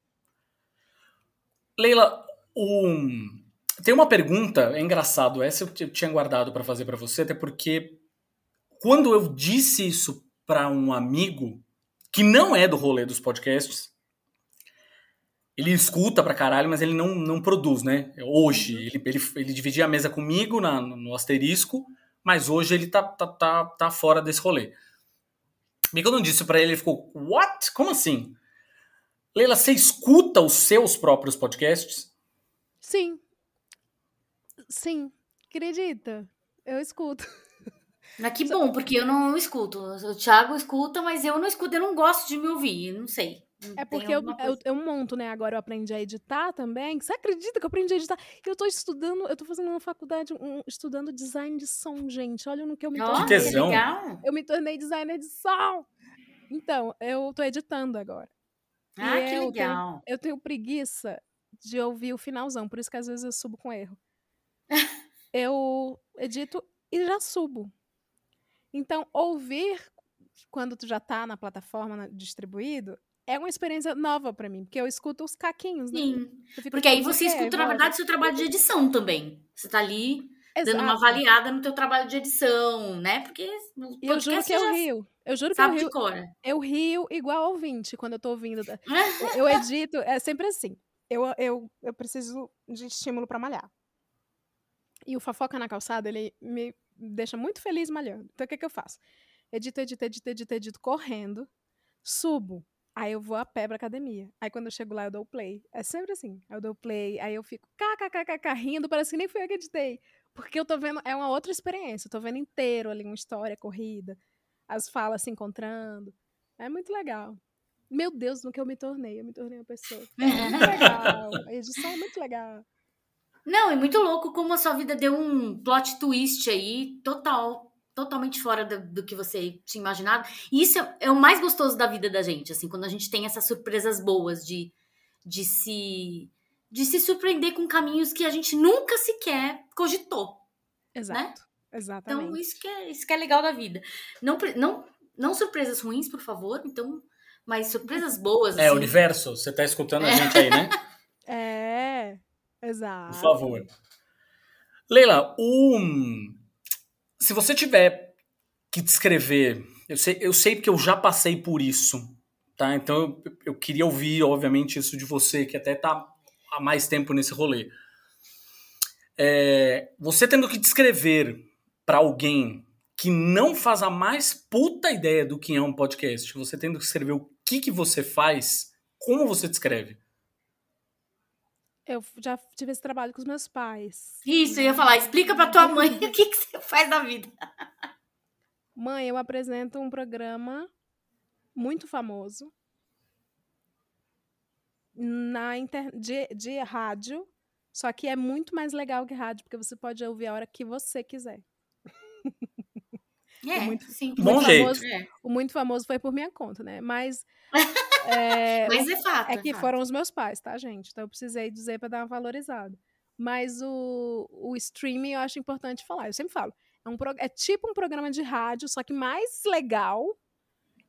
Leila, um... tem uma pergunta, é engraçado, essa eu tinha guardado para fazer para você, até porque quando eu disse isso para um amigo que não é do rolê dos podcasts, ele escuta pra caralho, mas ele não, não produz, né? Hoje, uhum. ele, ele, ele dividia a mesa comigo na, no asterisco, mas hoje ele tá, tá, tá, tá fora desse rolê. E quando eu disse para ele, ele ficou, what? Como assim? Leila, você escuta os seus próprios podcasts? Sim. Sim. Acredita? Eu escuto. Mas que bom, porque eu não escuto. O Thiago escuta, mas eu não escuto, eu não gosto de me ouvir, não sei. É porque eu, eu, eu, monto, né? Agora eu aprendi a editar também. Você acredita que eu aprendi a editar? Eu tô estudando, eu tô fazendo uma faculdade, um, estudando design de som, gente. Olha no que eu me tornei. Que tesão. Eu me tornei designer de som. Então, eu tô editando agora. Ah, e que eu legal. Tenho, eu tenho preguiça de ouvir o finalzão, por isso que às vezes eu subo com erro. eu edito e já subo. Então, ouvir quando tu já tá na plataforma distribuído é uma experiência nova para mim, porque eu escuto os caquinhos, né? Sim. Porque aí você escuta, na verdade, seu trabalho de edição também. Você tá ali Exato. dando uma avaliada no teu trabalho de edição, né? Porque eu juro que eu rio. Eu juro que eu rio. Eu rio igual ouvinte quando eu tô ouvindo. eu edito, é sempre assim. Eu, eu, eu preciso de estímulo para malhar. E o Fofoca na Calçada, ele me deixa muito feliz malhando. Então, o que, que eu faço? Edito, edito, edito, edito, edito, correndo, subo, Aí eu vou a pé pra academia. Aí quando eu chego lá, eu dou play. É sempre assim. Eu dou play, aí eu fico kkkk rindo, parece que nem fui eu que editei. Porque eu tô vendo, é uma outra experiência. Eu tô vendo inteiro ali uma história, corrida, as falas se encontrando. É muito legal. Meu Deus, no que eu me tornei. Eu me tornei uma pessoa. É muito legal. A edição é muito legal. Não, é muito louco como a sua vida deu um plot twist aí, total totalmente fora do, do, que você tinha imaginado. E isso é, é, o mais gostoso da vida da gente, assim, quando a gente tem essas surpresas boas de, de se de se surpreender com caminhos que a gente nunca sequer cogitou. Né? Exato. Né? Exatamente. Então, isso que é, isso que é legal da vida. Não, não, não surpresas ruins, por favor, então, mas surpresas boas. É, assim. universo, você tá escutando a é. gente aí, né? É, exato. Por favor. Leila, um se você tiver que descrever, eu sei, eu sei porque eu já passei por isso, tá? Então eu, eu queria ouvir, obviamente, isso de você, que até tá há mais tempo nesse rolê. É, você tendo que descrever para alguém que não faz a mais puta ideia do que é um podcast, você tendo que escrever o que, que você faz, como você descreve? Eu já tive esse trabalho com os meus pais. Isso, eu ia falar, explica pra tua mãe o que, que você faz da vida. Mãe, eu apresento um programa muito famoso na inter... de, de rádio, só que é muito mais legal que rádio, porque você pode ouvir a hora que você quiser. É, muito, sim. Bom muito jeito. Famoso, é. O muito famoso foi por minha conta, né? Mas. É, Mas é fato. É que é fato. foram os meus pais, tá, gente? Então eu precisei dizer para dar uma valorizada. Mas o, o streaming eu acho importante falar. Eu sempre falo. É, um, é tipo um programa de rádio, só que mais legal.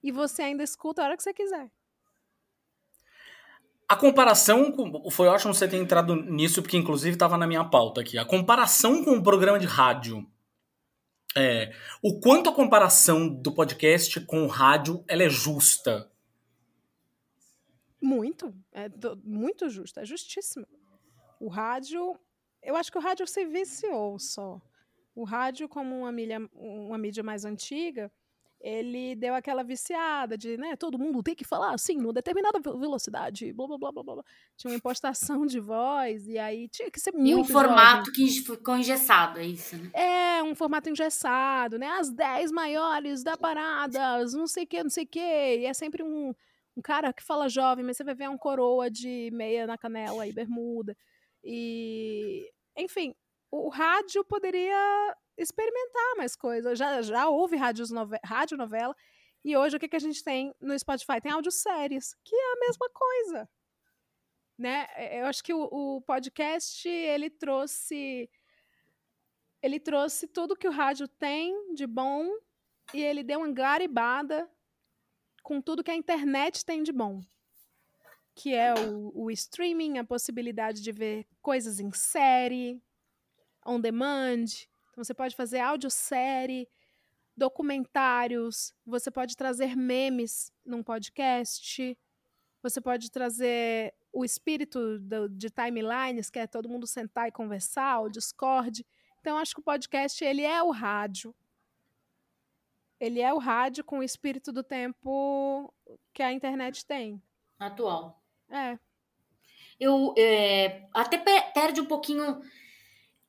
E você ainda escuta a hora que você quiser. A comparação com, foi ótimo você ter entrado nisso, porque inclusive estava na minha pauta aqui. A comparação com o programa de rádio é, o quanto a comparação do podcast com o rádio ela é justa? Muito, é do, muito justa, é justíssima. O rádio, eu acho que o rádio se viciou só. O rádio, como uma mídia, uma mídia mais antiga, ele deu aquela viciada de, né, todo mundo tem que falar assim, numa determinada velocidade, blá, blá, blá, blá, blá. Tinha uma impostação de voz, e aí tinha que ser muito E um formato jovem. que ficou engessado, é isso, né? É, um formato engessado, né? As 10 maiores da parada, não sei o que, não sei o que, e é sempre um, um cara que fala jovem, mas você vai ver um coroa de meia na canela e bermuda, e... Enfim, o rádio poderia experimentar mais coisas. Já, já houve nove, rádio novela. E hoje o que, que a gente tem no Spotify? Tem audioséries, que é a mesma coisa. Né? É, eu acho que o, o podcast ele trouxe ele trouxe tudo que o rádio tem de bom e ele deu uma garibada com tudo que a internet tem de bom. Que é o, o streaming, a possibilidade de ver coisas em série, on demand, então você pode fazer audiosérie, documentários, você pode trazer memes num podcast, você pode trazer o espírito do, de timelines, que é todo mundo sentar e conversar, o Discord. Então acho que o podcast ele é o rádio. Ele é o rádio com o espírito do tempo que a internet tem. Atual. É. Eu é, até perde um pouquinho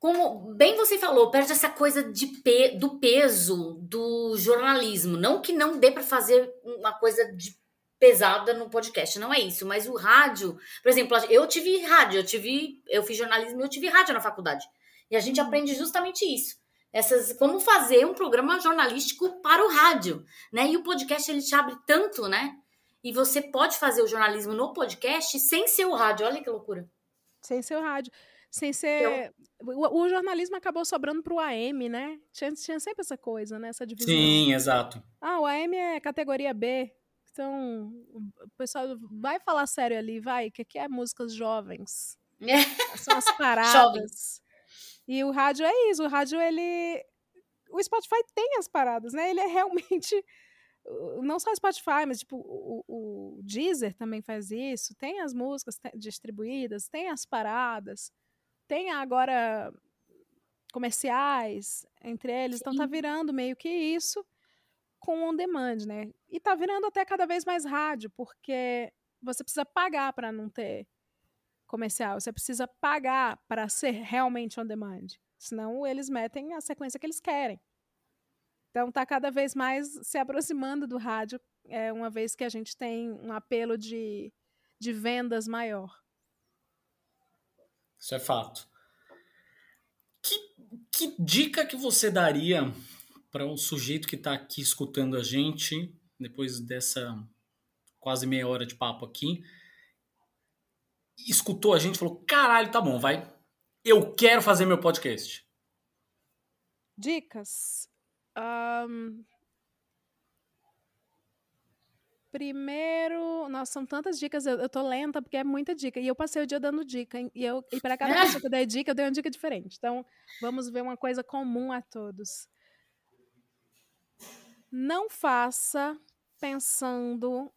como bem você falou, perde essa coisa de pe do peso do jornalismo. Não que não dê para fazer uma coisa de pesada no podcast, não é isso. Mas o rádio, por exemplo, eu tive rádio, eu tive, eu fiz jornalismo, eu tive rádio na faculdade. E a gente uhum. aprende justamente isso. Essas, como fazer um programa jornalístico para o rádio, né? E o podcast ele te abre tanto, né? E você pode fazer o jornalismo no podcast sem ser o rádio. Olha que loucura. Sem ser o rádio sem ser. O, o, jornalismo acabou sobrando para o AM, né? Tinha, tinha sempre essa coisa, né? Essa divisão. Sim, exato. Ah, o AM é categoria B. Então, o pessoal vai falar sério ali, vai, que aqui é músicas jovens. São as paradas. e o rádio é isso, o rádio, ele. O Spotify tem as paradas, né? Ele é realmente. Não só o Spotify, mas tipo, o, o Deezer também faz isso. Tem as músicas distribuídas, tem as paradas tem agora comerciais entre eles, Sim. então tá virando meio que isso com on demand, né? E tá virando até cada vez mais rádio, porque você precisa pagar para não ter comercial, você precisa pagar para ser realmente on demand. Senão eles metem a sequência que eles querem. Então tá cada vez mais se aproximando do rádio, é, uma vez que a gente tem um apelo de, de vendas maior. Isso é fato. Que, que dica que você daria para um sujeito que está aqui escutando a gente, depois dessa quase meia hora de papo aqui, escutou a gente e falou: caralho, tá bom, vai. Eu quero fazer meu podcast. Dicas. Um, Primeiro, nossa, são tantas dicas, eu, eu tô lenta porque é muita dica. E eu passei o dia dando dica. E, eu, e para cada pessoa que eu dei dica, eu dei uma dica diferente. Então, vamos ver uma coisa comum a todos. Não faça pensando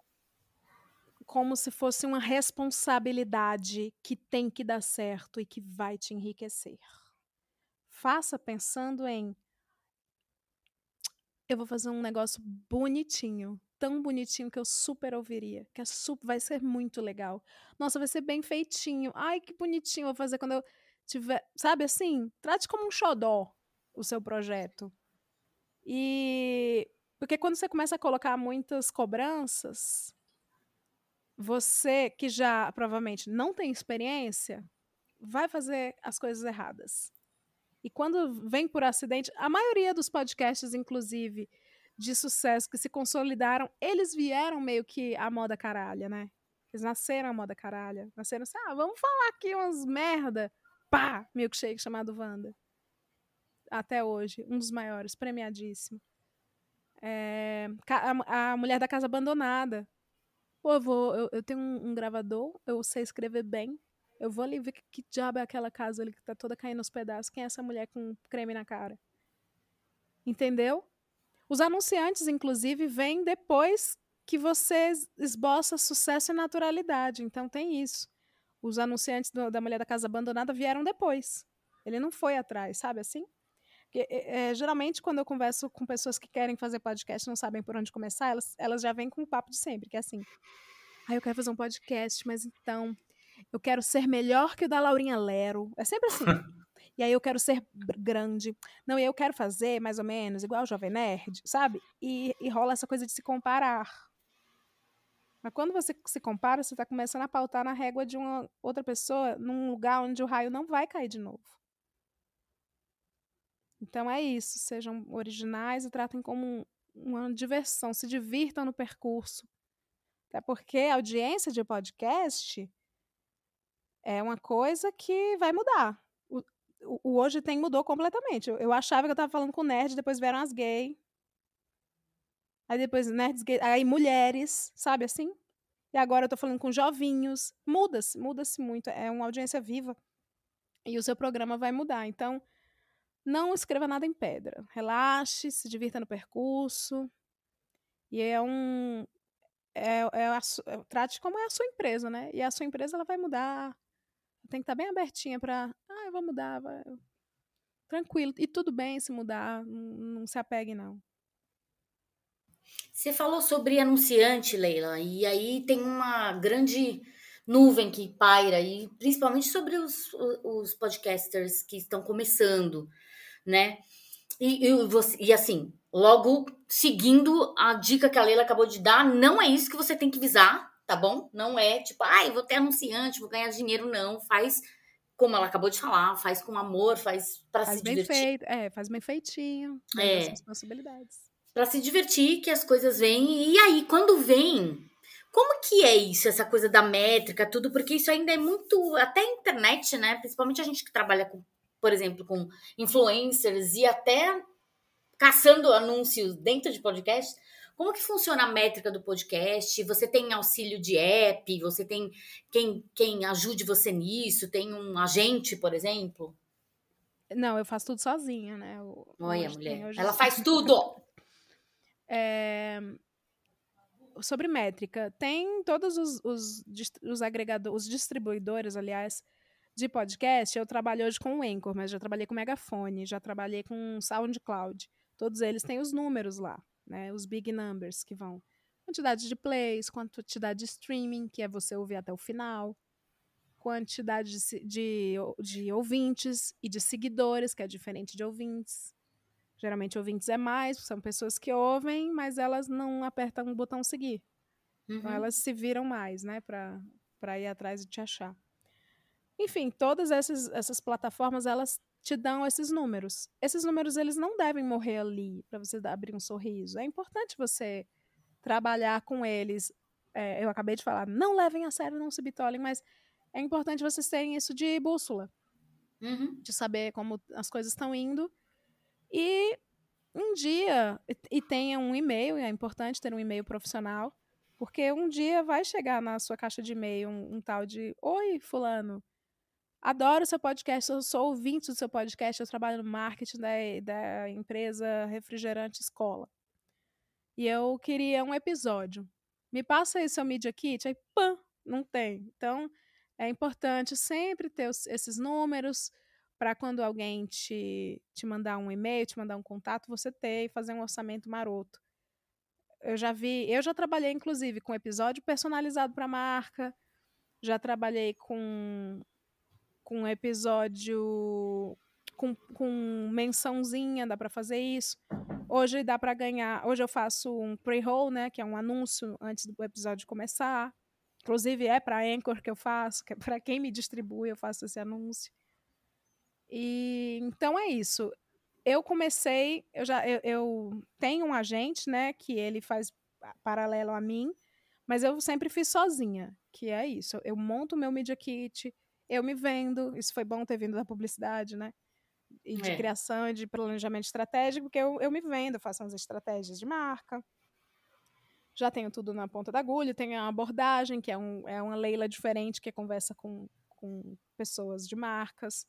como se fosse uma responsabilidade que tem que dar certo e que vai te enriquecer. Faça pensando em eu vou fazer um negócio bonitinho tão bonitinho que eu super ouviria, que é super, vai ser muito legal. Nossa, vai ser bem feitinho. Ai, que bonitinho vou fazer quando eu tiver, sabe assim? Trate como um xodó o seu projeto. E porque quando você começa a colocar muitas cobranças, você que já provavelmente não tem experiência, vai fazer as coisas erradas. E quando vem por acidente, a maioria dos podcasts, inclusive, de sucesso que se consolidaram, eles vieram meio que a moda caralha, né? Eles nasceram a moda caralha. Nasceram assim, ah, vamos falar aqui umas merda. Pá! Milkshake chamado Wanda. Até hoje, um dos maiores, premiadíssimo. É, a, a, Mulher da Casa Abandonada. Pô, eu, vou, eu, eu tenho um, um, gravador, eu sei escrever bem. Eu vou ali ver que, que diabo é aquela casa ali que tá toda caindo aos pedaços. Quem é essa mulher com creme na cara? Entendeu? Os anunciantes, inclusive, vêm depois que você esboça sucesso e naturalidade. Então tem isso. Os anunciantes do, da Mulher da Casa Abandonada vieram depois. Ele não foi atrás, sabe assim? Porque, é, geralmente, quando eu converso com pessoas que querem fazer podcast não sabem por onde começar, elas, elas já vêm com o papo de sempre, que é assim. Ah, eu quero fazer um podcast, mas então eu quero ser melhor que o da Laurinha Lero. É sempre assim. e aí eu quero ser grande. Não, e eu quero fazer mais ou menos igual o Jovem Nerd, sabe? E, e rola essa coisa de se comparar. Mas quando você se compara, você está começando a pautar na régua de uma outra pessoa num lugar onde o raio não vai cair de novo. Então é isso. Sejam originais e tratem como uma diversão. Se divirtam no percurso. Até porque a audiência de podcast é uma coisa que vai mudar. O, hoje tem mudou completamente. Eu, eu achava que eu estava falando com nerd, depois vieram as gays Aí depois nerds gay, aí mulheres, sabe assim? E agora eu tô falando com jovinhos. Muda-se, muda-se muito. É uma audiência viva. E o seu programa vai mudar. Então, não escreva nada em pedra. Relaxe, se divirta no percurso. E é um. É, é a, é, trate como é a sua empresa, né? E a sua empresa ela vai mudar. Tem que estar tá bem abertinha para. Ah, eu vou mudar. Vai. Tranquilo. E tudo bem se mudar. Não, não se apegue, não. Você falou sobre anunciante, Leila, e aí tem uma grande nuvem que paira, e principalmente sobre os, os podcasters que estão começando, né? E, e, você, e assim, logo seguindo a dica que a Leila acabou de dar, não é isso que você tem que visar, tá bom? Não é tipo, ah, eu vou ter anunciante, vou ganhar dinheiro, não. Faz como ela acabou de falar, faz com amor, faz para se bem divertir. Feito, é, faz bem feitinho, é. responsabilidades para se divertir que as coisas vêm. E aí, quando vem, como que é isso, essa coisa da métrica, tudo? Porque isso ainda é muito. Até a internet, né? Principalmente a gente que trabalha com, por exemplo, com influencers e até caçando anúncios dentro de podcast. Como que funciona a métrica do podcast? Você tem auxílio de app? Você tem quem, quem ajude você nisso? Tem um agente, por exemplo? Não, eu faço tudo sozinha, né? Olha, mulher. Ela faz tudo! É, sobre métrica, tem todos os, os, os agregadores, os distribuidores, aliás, de podcast. Eu trabalho hoje com o Anchor, mas já trabalhei com o Megafone, já trabalhei com o SoundCloud. Todos eles têm os números lá, né? Os big numbers que vão. Quantidade de plays, quantidade de streaming, que é você ouvir até o final, quantidade de, de, de ouvintes e de seguidores, que é diferente de ouvintes. Geralmente ouvintes é mais, são pessoas que ouvem, mas elas não apertam o botão seguir. Então, uhum. Então elas se viram mais, né, para ir atrás e te achar. Enfim, todas essas, essas plataformas, elas te dão esses números. Esses números, eles não devem morrer ali para você abrir um sorriso. É importante você trabalhar com eles. É, eu acabei de falar, não levem a sério, não se bitolem, mas é importante vocês terem isso de bússola. Uhum. De saber como as coisas estão indo e um dia, e tenha um e-mail, é importante ter um e-mail profissional, porque um dia vai chegar na sua caixa de e-mail um, um tal de: Oi, Fulano, adoro seu podcast, eu sou ouvinte do seu podcast, eu trabalho no marketing da, da empresa Refrigerante Escola. E eu queria um episódio. Me passa aí seu Media Kit, aí pã, não tem. Então, é importante sempre ter os, esses números, para quando alguém te, te mandar um e-mail, te mandar um contato, você ter e fazer um orçamento maroto. Eu já vi, eu já trabalhei inclusive com episódio personalizado para marca, já trabalhei com com episódio com, com mençãozinha, dá para fazer isso. Hoje dá para ganhar, hoje eu faço um pre-roll, né, que é um anúncio antes do episódio começar. Inclusive é para Anchor que eu faço, que é para quem me distribui, eu faço esse anúncio. E então é isso. Eu comecei, eu já eu, eu tenho um agente, né, que ele faz paralelo a mim, mas eu sempre fiz sozinha, que é isso. Eu monto o meu media kit, eu me vendo. Isso foi bom ter vindo da publicidade, né? E de é. criação e de planejamento estratégico, porque eu, eu me vendo, faço as estratégias de marca. Já tenho tudo na ponta da agulha, tenho a abordagem, que é, um, é uma Leila diferente, que conversa com, com pessoas de marcas.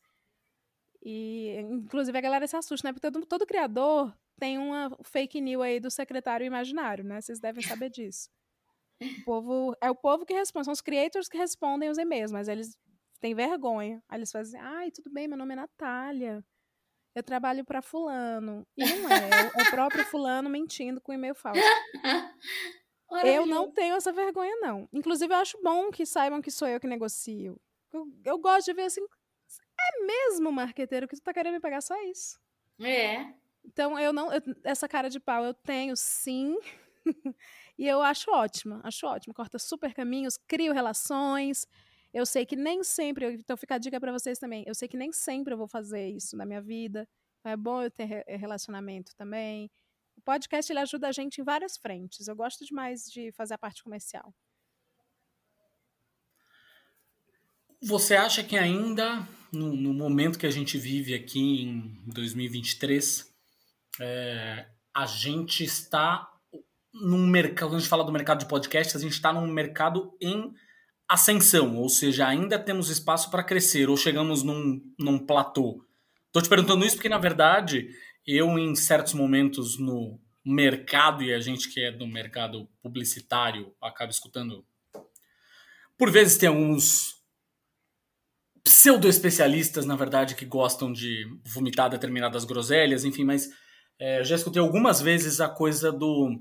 E, inclusive, a galera se assusta, né? Porque todo, todo criador tem uma fake news aí do secretário imaginário, né? Vocês devem saber disso. O povo, é o povo que responde, são os creators que respondem os e-mails, mas eles têm vergonha. Aí eles fazem, ai, tudo bem, meu nome é Natália. eu trabalho para fulano. E não é, é o próprio fulano mentindo com e-mail falso. eu não tenho essa vergonha, não. Inclusive, eu acho bom que saibam que sou eu que negocio. Eu, eu gosto de ver assim, é mesmo, marqueteiro, que tu tá querendo me pagar só isso. É. Então, eu não. Eu, essa cara de pau eu tenho, sim. e eu acho ótima, acho ótimo. Corta super caminhos, crio relações. Eu sei que nem sempre, então fica a dica para vocês também. Eu sei que nem sempre eu vou fazer isso na minha vida. Então é bom eu ter relacionamento também. O podcast ele ajuda a gente em várias frentes. Eu gosto demais de fazer a parte comercial. Você acha que ainda, no, no momento que a gente vive aqui em 2023, é, a gente está num mercado, quando a gente fala do mercado de podcast, a gente está num mercado em ascensão, ou seja, ainda temos espaço para crescer, ou chegamos num, num platô. Estou te perguntando isso porque, na verdade, eu, em certos momentos no mercado, e a gente que é do mercado publicitário acaba escutando. Por vezes tem alguns pseudo-especialistas, na verdade, que gostam de vomitar determinadas groselhas, enfim, mas é, já escutei algumas vezes a coisa do.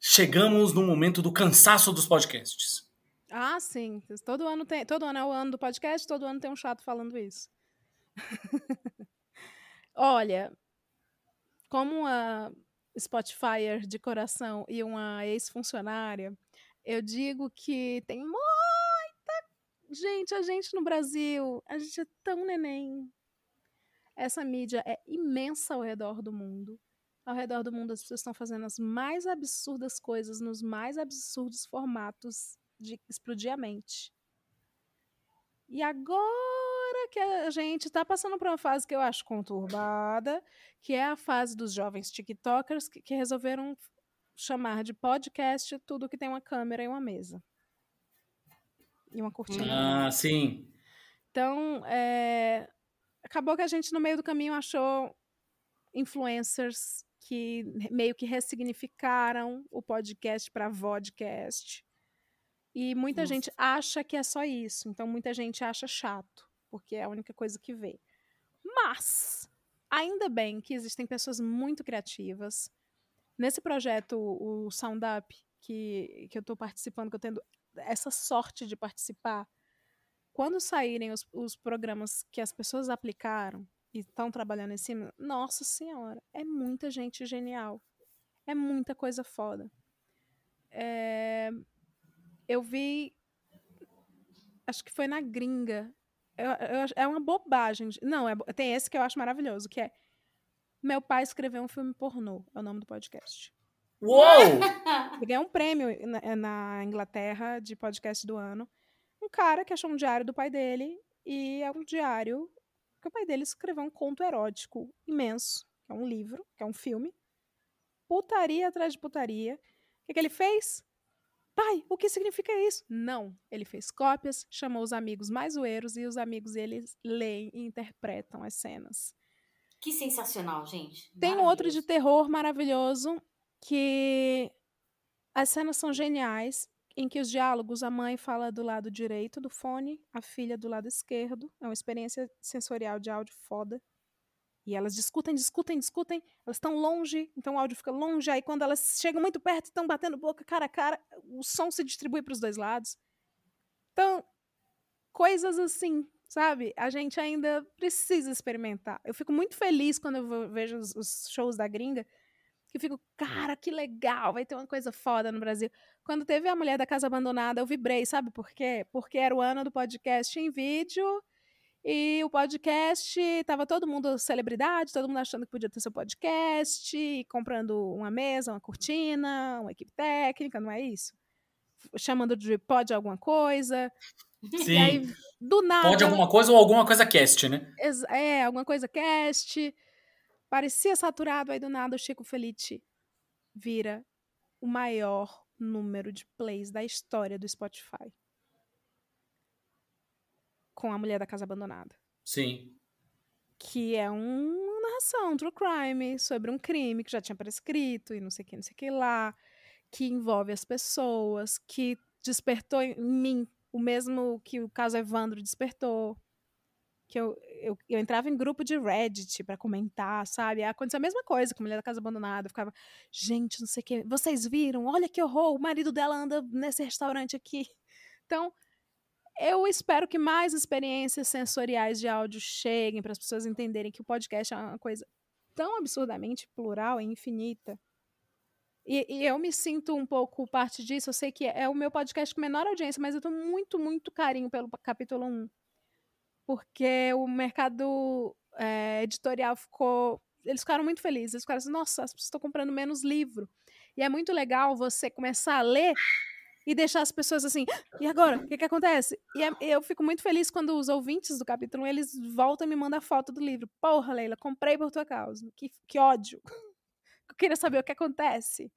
Chegamos no momento do cansaço dos podcasts. Ah, sim. Todo ano tem, todo ano é o ano do podcast, todo ano tem um chato falando isso. Olha, como uma Spotify de coração e uma ex-funcionária, eu digo que tem muita gente, a gente no Brasil, a gente é tão neném. Essa mídia é imensa ao redor do mundo. Ao redor do mundo as pessoas estão fazendo as mais absurdas coisas nos mais absurdos formatos de explodir a mente. E agora que a gente está passando por uma fase que eu acho conturbada, que é a fase dos jovens TikTokers que, que resolveram chamar de podcast tudo que tem uma câmera e uma mesa. E uma cortina. Ah, sim. Então, é, acabou que a gente, no meio do caminho, achou influencers que meio que ressignificaram o podcast para vodcast. E muita Nossa. gente acha que é só isso. Então muita gente acha chato, porque é a única coisa que vê. Mas ainda bem que existem pessoas muito criativas. Nesse projeto, o Sound Up, que, que eu estou participando, que eu tenho essa sorte de participar, quando saírem os, os programas que as pessoas aplicaram e estão trabalhando em cima, nossa senhora, é muita gente genial. É muita coisa foda. É, eu vi. Acho que foi na gringa. Eu, eu, é uma bobagem. Não, é, tem esse que eu acho maravilhoso, que é Meu pai escreveu um filme pornô. É o nome do podcast. Uou! Ele ganhou um prêmio na, na Inglaterra de podcast do ano. Um cara que achou um diário do pai dele e é um diário que o pai dele escreveu um conto erótico imenso, que é um livro, que é um filme. Putaria atrás de putaria. O que, que ele fez? Pai, o que significa isso? Não. Ele fez cópias, chamou os amigos mais zoeiros e os amigos eles leem e interpretam as cenas. Que sensacional, gente. Tem um outro de terror maravilhoso que as cenas são geniais, em que os diálogos, a mãe fala do lado direito do fone, a filha do lado esquerdo. É uma experiência sensorial de áudio foda. E elas discutem, discutem, discutem, elas estão longe, então o áudio fica longe, aí quando elas chegam muito perto, estão batendo boca cara a cara, o som se distribui para os dois lados. Então, coisas assim, sabe? A gente ainda precisa experimentar. Eu fico muito feliz quando eu vejo os, os shows da gringa, que eu fico, cara, que legal, vai ter uma coisa foda no Brasil. Quando teve a Mulher da Casa Abandonada, eu vibrei, sabe por quê? Porque era o ano do podcast em vídeo, e o podcast, tava todo mundo celebridade, todo mundo achando que podia ter seu podcast, comprando uma mesa, uma cortina, uma equipe técnica, não é isso? Chamando de pode alguma coisa. Sim. Aí, do nada. Pode alguma coisa ou alguma coisa cast, né? É, alguma coisa cast. Parecia saturado, aí do nada o Chico Felite vira o maior número de plays da história do Spotify com a mulher da casa abandonada. Sim. Que é uma narração, true crime, sobre um crime que já tinha prescrito e não sei o que, não sei o que lá, que envolve as pessoas, que despertou em mim o mesmo que o caso Evandro despertou, que eu, eu, eu entrava em grupo de Reddit para comentar, sabe? Aconteceu a mesma coisa com a Mulher da Casa Abandonada. Eu ficava, gente, não sei o que. Vocês viram? Olha que horror, o marido dela anda nesse restaurante aqui. Então, eu espero que mais experiências sensoriais de áudio cheguem para as pessoas entenderem que o podcast é uma coisa tão absurdamente plural e infinita. E, e, eu me sinto um pouco parte disso. Eu sei que é o meu podcast com menor audiência, mas eu tenho muito, muito carinho pelo capítulo 1 porque o mercado é, editorial ficou. Eles ficaram muito felizes. Eles ficaram assim, nossa, as pessoas estão comprando menos livro. E é muito legal você começar a ler e deixar as pessoas assim, e agora? O que, que acontece? E é, eu fico muito feliz quando os ouvintes do capítulo 1, eles voltam e me mandam foto do livro. Porra, Leila, comprei por tua causa. Que, que ódio. Eu queria saber o que acontece.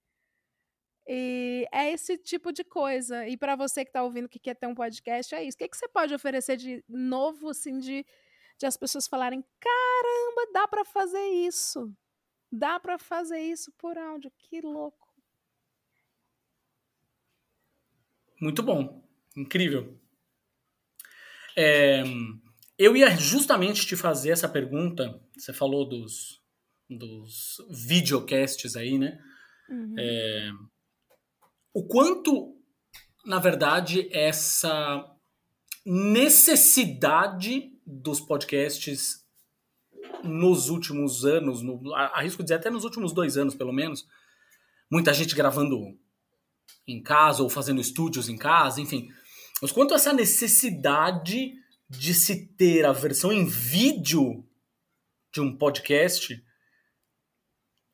E é esse tipo de coisa. E para você que está ouvindo que quer ter um podcast, é isso. O que, que você pode oferecer de novo, assim, de, de as pessoas falarem: caramba, dá para fazer isso. Dá para fazer isso por áudio. Que louco. Muito bom. Incrível. É, eu ia justamente te fazer essa pergunta. Você falou dos, dos videocasts aí, né? Uhum. É, o quanto, na verdade, essa necessidade dos podcasts nos últimos anos, no, arrisco dizer até nos últimos dois anos, pelo menos, muita gente gravando em casa ou fazendo estúdios em casa, enfim. Mas quanto essa necessidade de se ter a versão em vídeo de um podcast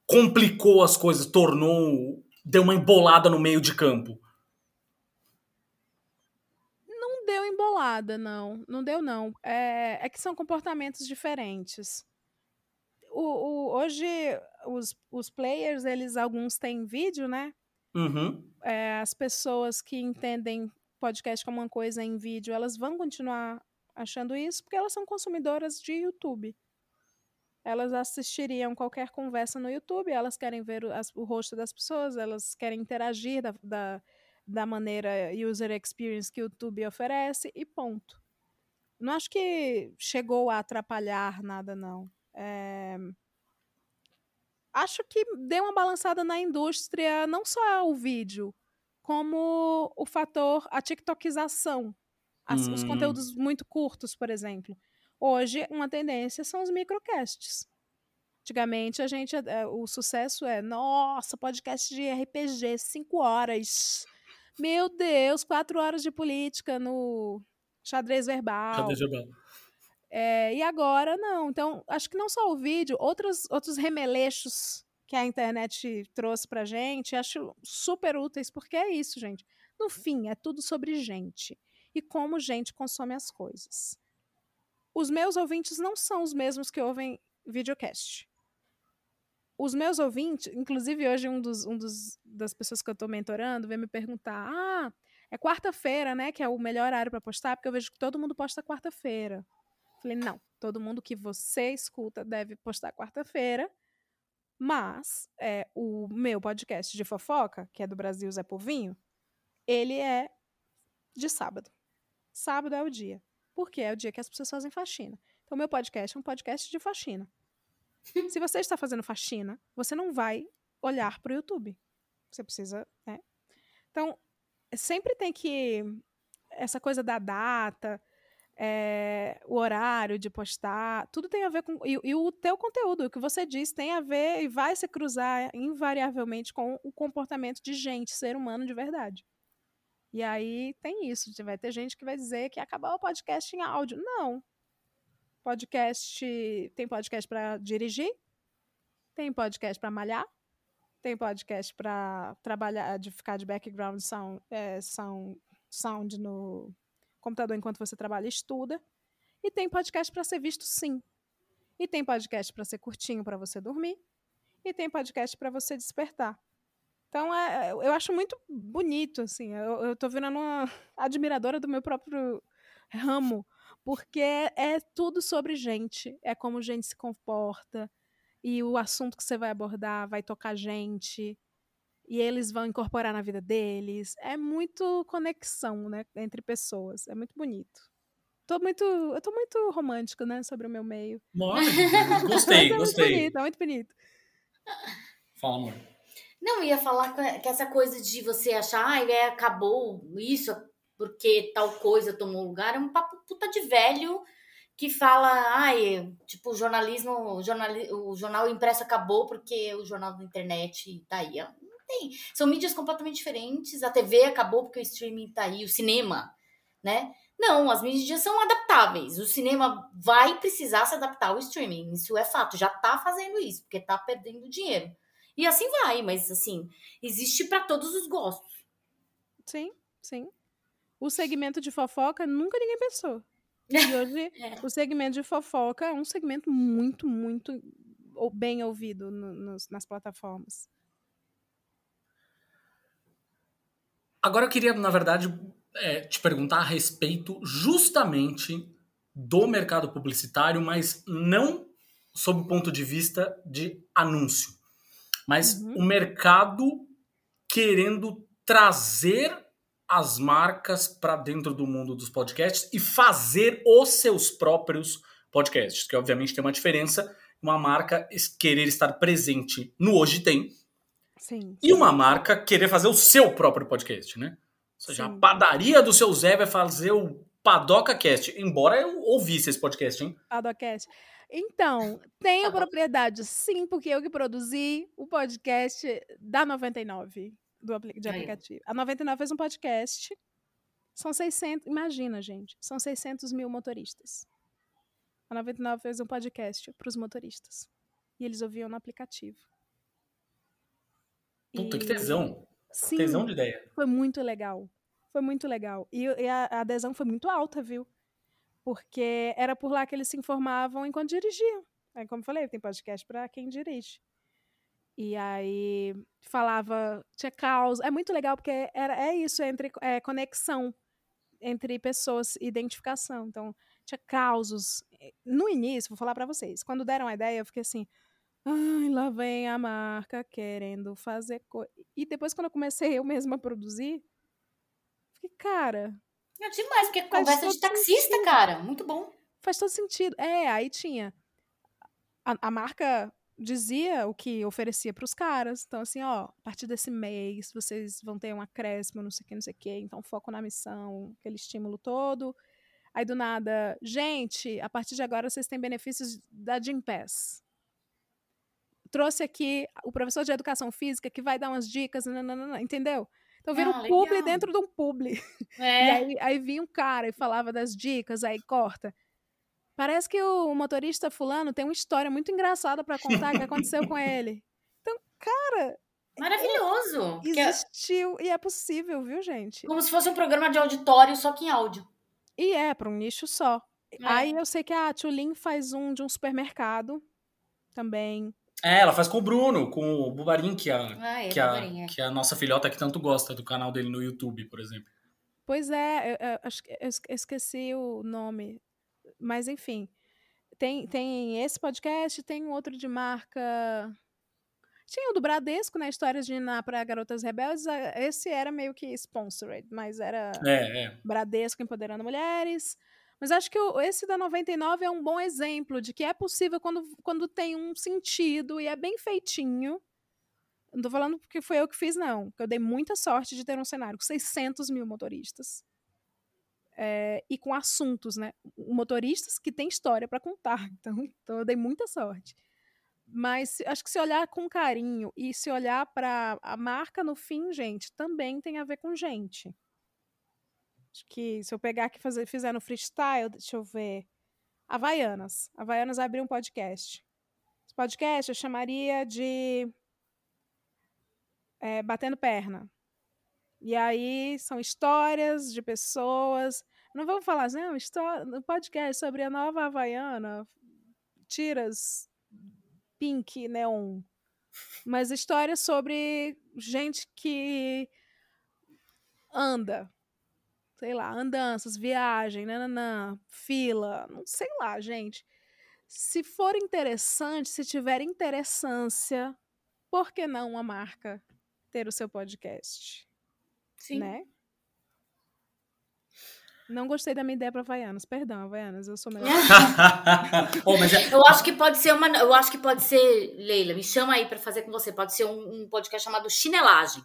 complicou as coisas, tornou deu uma embolada no meio de campo? Não deu embolada, não. Não deu, não. É, é que são comportamentos diferentes. O, o, hoje, os, os players, eles alguns têm vídeo, né? Uhum. É, as pessoas que entendem podcast como uma coisa em vídeo, elas vão continuar achando isso porque elas são consumidoras de YouTube elas assistiriam qualquer conversa no YouTube, elas querem ver o, as, o rosto das pessoas, elas querem interagir da, da, da, maneira user experience que o YouTube oferece e ponto. Não acho que chegou a atrapalhar nada, não. É... Acho que deu uma balançada na indústria, não só o vídeo, como o fator, a TikTokização. As, hum. Os conteúdos muito curtos, por exemplo. Hoje, uma tendência são os microcasts. Antigamente, a gente, eh, o sucesso é, nossa, podcast de RPG, cinco horas. Meu Deus, quatro horas de política no xadrez verbal. Xadrez verbal. É, e agora, não. Então, acho que não só o vídeo, outros, outros remeleixos que a internet trouxe pra gente, acho super úteis, porque é isso, gente. No fim, é tudo sobre gente e como gente consome as coisas os meus ouvintes não são os mesmos que ouvem videocast. Os meus ouvintes, inclusive hoje um dos, um dos das pessoas que eu estou mentorando veio me perguntar: "Ah, é quarta-feira, né, que é o melhor horário para postar, porque eu vejo que todo mundo posta quarta-feira". Falei: "Não, todo mundo que você escuta deve postar quarta-feira". Mas é, o meu podcast de fofoca, que é do Brasil Zé Povinho, ele é de sábado. Sábado é o dia porque é o dia que as pessoas fazem faxina. Então, meu podcast é um podcast de faxina. Se você está fazendo faxina, você não vai olhar para o YouTube. Você precisa, né? Então, sempre tem que essa coisa da data, é, o horário de postar, tudo tem a ver com e, e, o teu conteúdo, o que você diz tem a ver e vai se cruzar invariavelmente com o comportamento de gente, ser humano de verdade. E aí tem isso, vai ter gente que vai dizer que acabou o podcast em áudio. Não. Podcast, tem podcast para dirigir, tem podcast para malhar, tem podcast para trabalhar, de ficar de background sound, é, sound, sound no computador enquanto você trabalha e estuda. E tem podcast para ser visto sim. E tem podcast para ser curtinho para você dormir. E tem podcast para você despertar. Então, é, eu acho muito bonito, assim. Eu, eu tô virando uma admiradora do meu próprio ramo, porque é, é tudo sobre gente. É como gente se comporta, e o assunto que você vai abordar vai tocar gente, e eles vão incorporar na vida deles. É muito conexão, né, entre pessoas. É muito bonito. Tô muito, eu tô muito romântico, né, sobre o meu meio. Gostei, é gostei. Muito bonito, é muito bonito. Fala, amor. Não, ia falar que essa coisa de você achar, ah, é, acabou isso porque tal coisa tomou lugar, é um papo puta de velho que fala, ai, tipo, o jornalismo, o, jornali, o jornal impresso acabou porque o jornal da internet tá aí. Tem. São mídias completamente diferentes. A TV acabou porque o streaming tá aí, o cinema, né? Não, as mídias são adaptáveis. O cinema vai precisar se adaptar ao streaming. Isso é fato. Já tá fazendo isso, porque tá perdendo dinheiro. E assim vai, mas assim, existe para todos os gostos. Sim, sim. O segmento de fofoca nunca ninguém pensou. E hoje, é. o segmento de fofoca é um segmento muito, muito bem ouvido no, nos, nas plataformas. Agora eu queria, na verdade, é, te perguntar a respeito justamente do mercado publicitário, mas não sob o ponto de vista de anúncio, mas uhum. o mercado querendo trazer as marcas para dentro do mundo dos podcasts e fazer os seus próprios podcasts, que obviamente tem uma diferença, uma marca querer estar presente no Hoje Tem, Sim. e uma marca querer fazer o seu próprio podcast, né? Ou seja, Sim. a padaria do seu Zé vai fazer o Padoca Cast, embora eu ouvisse esse podcast, hein? Padocast. Então, tenho propriedade, sim, porque eu que produzi o podcast da 99 do, de aplicativo. A 99 fez um podcast. São 600, imagina, gente, são 600 mil motoristas. A 99 fez um podcast para os motoristas. E eles ouviam no aplicativo. Puta, e... que tesão. Sim, tesão de ideia. Foi muito legal. Foi muito legal. E, e a, a adesão foi muito alta, viu? Porque era por lá que eles se informavam enquanto dirigiam. Aí, como eu falei, tem podcast para quem dirige. E aí falava, tinha caos. É muito legal porque era, é isso, entre é, conexão entre pessoas, identificação. Então, tinha causos. No início, vou falar para vocês, quando deram a ideia, eu fiquei assim, ai, lá vem a marca querendo fazer coisa. E depois, quando eu comecei eu mesma a produzir, fiquei, cara. É demais, porque conversa de taxista, sentido. cara. Muito bom. Faz todo sentido. É, aí tinha. A, a marca dizia o que oferecia para os caras. Então, assim, ó, a partir desse mês vocês vão ter um acréscimo, não sei o que, não sei o que. Então, foco na missão, aquele estímulo todo. Aí, do nada, gente, a partir de agora vocês têm benefícios da Gympass. Trouxe aqui o professor de educação física que vai dar umas dicas, nananana, entendeu? Então vira ah, um publi dentro de um publi. É. E aí, aí vinha um cara e falava das dicas, aí corta. Parece que o motorista fulano tem uma história muito engraçada para contar que aconteceu com ele. Então, cara, Maravilhoso! Existiu e é possível, viu, gente? Como se fosse um programa de auditório, só que em áudio. E é, para um nicho só. É. Aí eu sei que a Tulin faz um de um supermercado também. É, ela faz com o Bruno, com o Bubarim, que, a, ah, é, que, a, é. que a nossa filhota que tanto gosta do canal dele no YouTube, por exemplo. Pois é, eu, eu, eu esqueci o nome mas enfim, tem, tem esse podcast, tem um outro de marca. Tinha o do Bradesco, né? Histórias de Iná para Garotas Rebeldes. Esse era meio que sponsored, mas era é, é. Bradesco empoderando mulheres. Mas acho que esse da 99 é um bom exemplo de que é possível quando, quando tem um sentido e é bem feitinho. Não tô falando porque foi eu que fiz, não. Eu dei muita sorte de ter um cenário com 600 mil motoristas é, e com assuntos, né? Motoristas que têm história para contar. Então, então, eu dei muita sorte. Mas acho que se olhar com carinho e se olhar para a marca no fim, gente, também tem a ver com gente. Acho que se eu pegar aqui fazer, fizer no freestyle, deixa eu ver. Havaianas. Havaianas abriu um podcast. Esse podcast eu chamaria de é, Batendo Perna. E aí são histórias de pessoas. Não vamos falar assim, não, história, no podcast sobre a nova Havaiana, tiras pink, neon. Mas histórias sobre gente que anda. Sei lá, andanças, viagem, nananã, fila, não sei lá, gente. Se for interessante, se tiver interessância, por que não uma marca ter o seu podcast? Sim. Né? Não gostei da minha ideia para Havaianas. Perdão, Havaianas, eu sou melhor. oh, é... Eu acho que pode ser uma. Eu acho que pode ser, Leila, me chama aí para fazer com você. Pode ser um, um podcast chamado Chinelagem.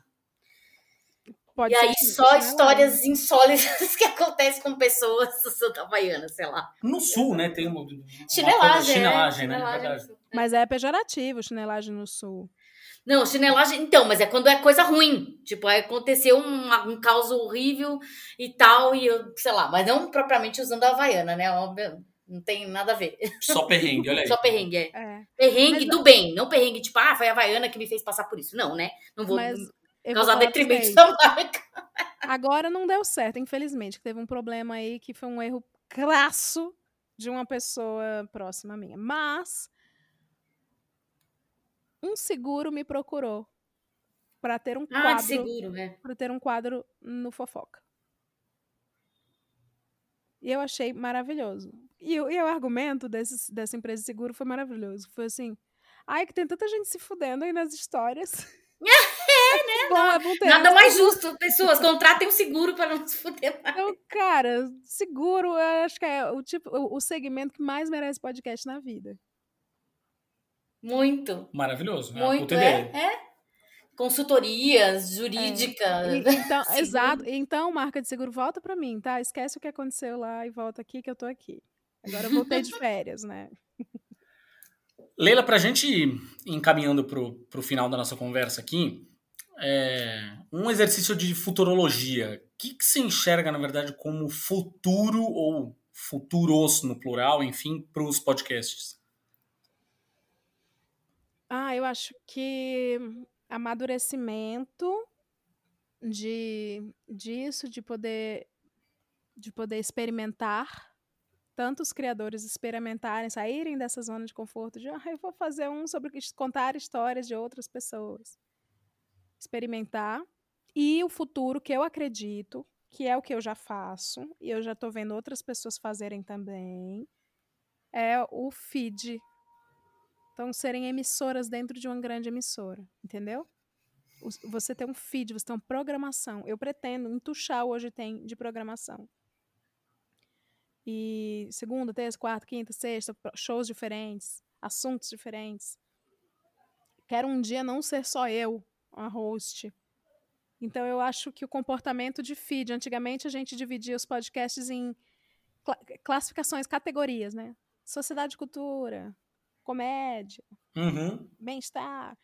Pode e aí só histórias insólitas que acontecem com pessoas do Santa Havaiana, sei lá. No sul, né? Tem uma, chinelagem, chinelagem, é, né? Chinelagem. Mas é pejorativo chinelagem no sul. Não, chinelagem, então, mas é quando é coisa ruim. Tipo, aconteceu um, um caos horrível e tal, e eu, sei lá, mas não propriamente usando a Havaiana, né? Não tem nada a ver. Só perrengue, olha aí. Só perrengue, é. é. Perrengue mas, do bem, não perrengue, tipo, ah, foi a Havaiana que me fez passar por isso. Não, né? Não vou mas, causar detrimento da marca. Agora não deu certo, infelizmente. Teve um problema aí que foi um erro crasso de uma pessoa próxima minha. Mas um seguro me procurou para ter um ah, quadro, seguro, né? para ter um quadro no fofoca. E eu achei maravilhoso. E, o, e o argumento desse, dessa empresa de seguro foi maravilhoso. Foi assim: ai, que tem tanta gente se fudendo aí nas histórias. É, né? Bom, é bom Nada mais justo. Pessoas, contratem um seguro para não se fuder mais. Então, cara, seguro, eu acho que é o, tipo, o, o segmento que mais merece podcast na vida. Muito. Maravilhoso. Né? Muito, é, é. Consultorias jurídicas. É. E, então, exato. Então, marca de seguro, volta para mim, tá? Esquece o que aconteceu lá e volta aqui que eu tô aqui. Agora eu voltei de férias, né? Leila, para a gente ir encaminhando para o final da nossa conversa aqui, é, um exercício de futurologia. O que, que se enxerga, na verdade, como futuro ou futuros no plural, enfim, para os podcasts? Ah, eu acho que amadurecimento de disso, de poder de poder experimentar, tanto os criadores experimentarem, saírem dessa zona de conforto de, ah, eu vou fazer um sobre contar histórias de outras pessoas. Experimentar e o futuro que eu acredito, que é o que eu já faço, e eu já estou vendo outras pessoas fazerem também, é o feed então, serem emissoras dentro de uma grande emissora, entendeu? Você tem um feed, você tem uma programação. Eu pretendo, em Tuxal hoje tem de programação. E segunda, terça, quarta, quinta, sexta, shows diferentes, assuntos diferentes. Quero um dia não ser só eu a host. Então eu acho que o comportamento de feed, antigamente a gente dividia os podcasts em classificações, categorias, né? Sociedade de cultura, comédia, uhum. bem-estar.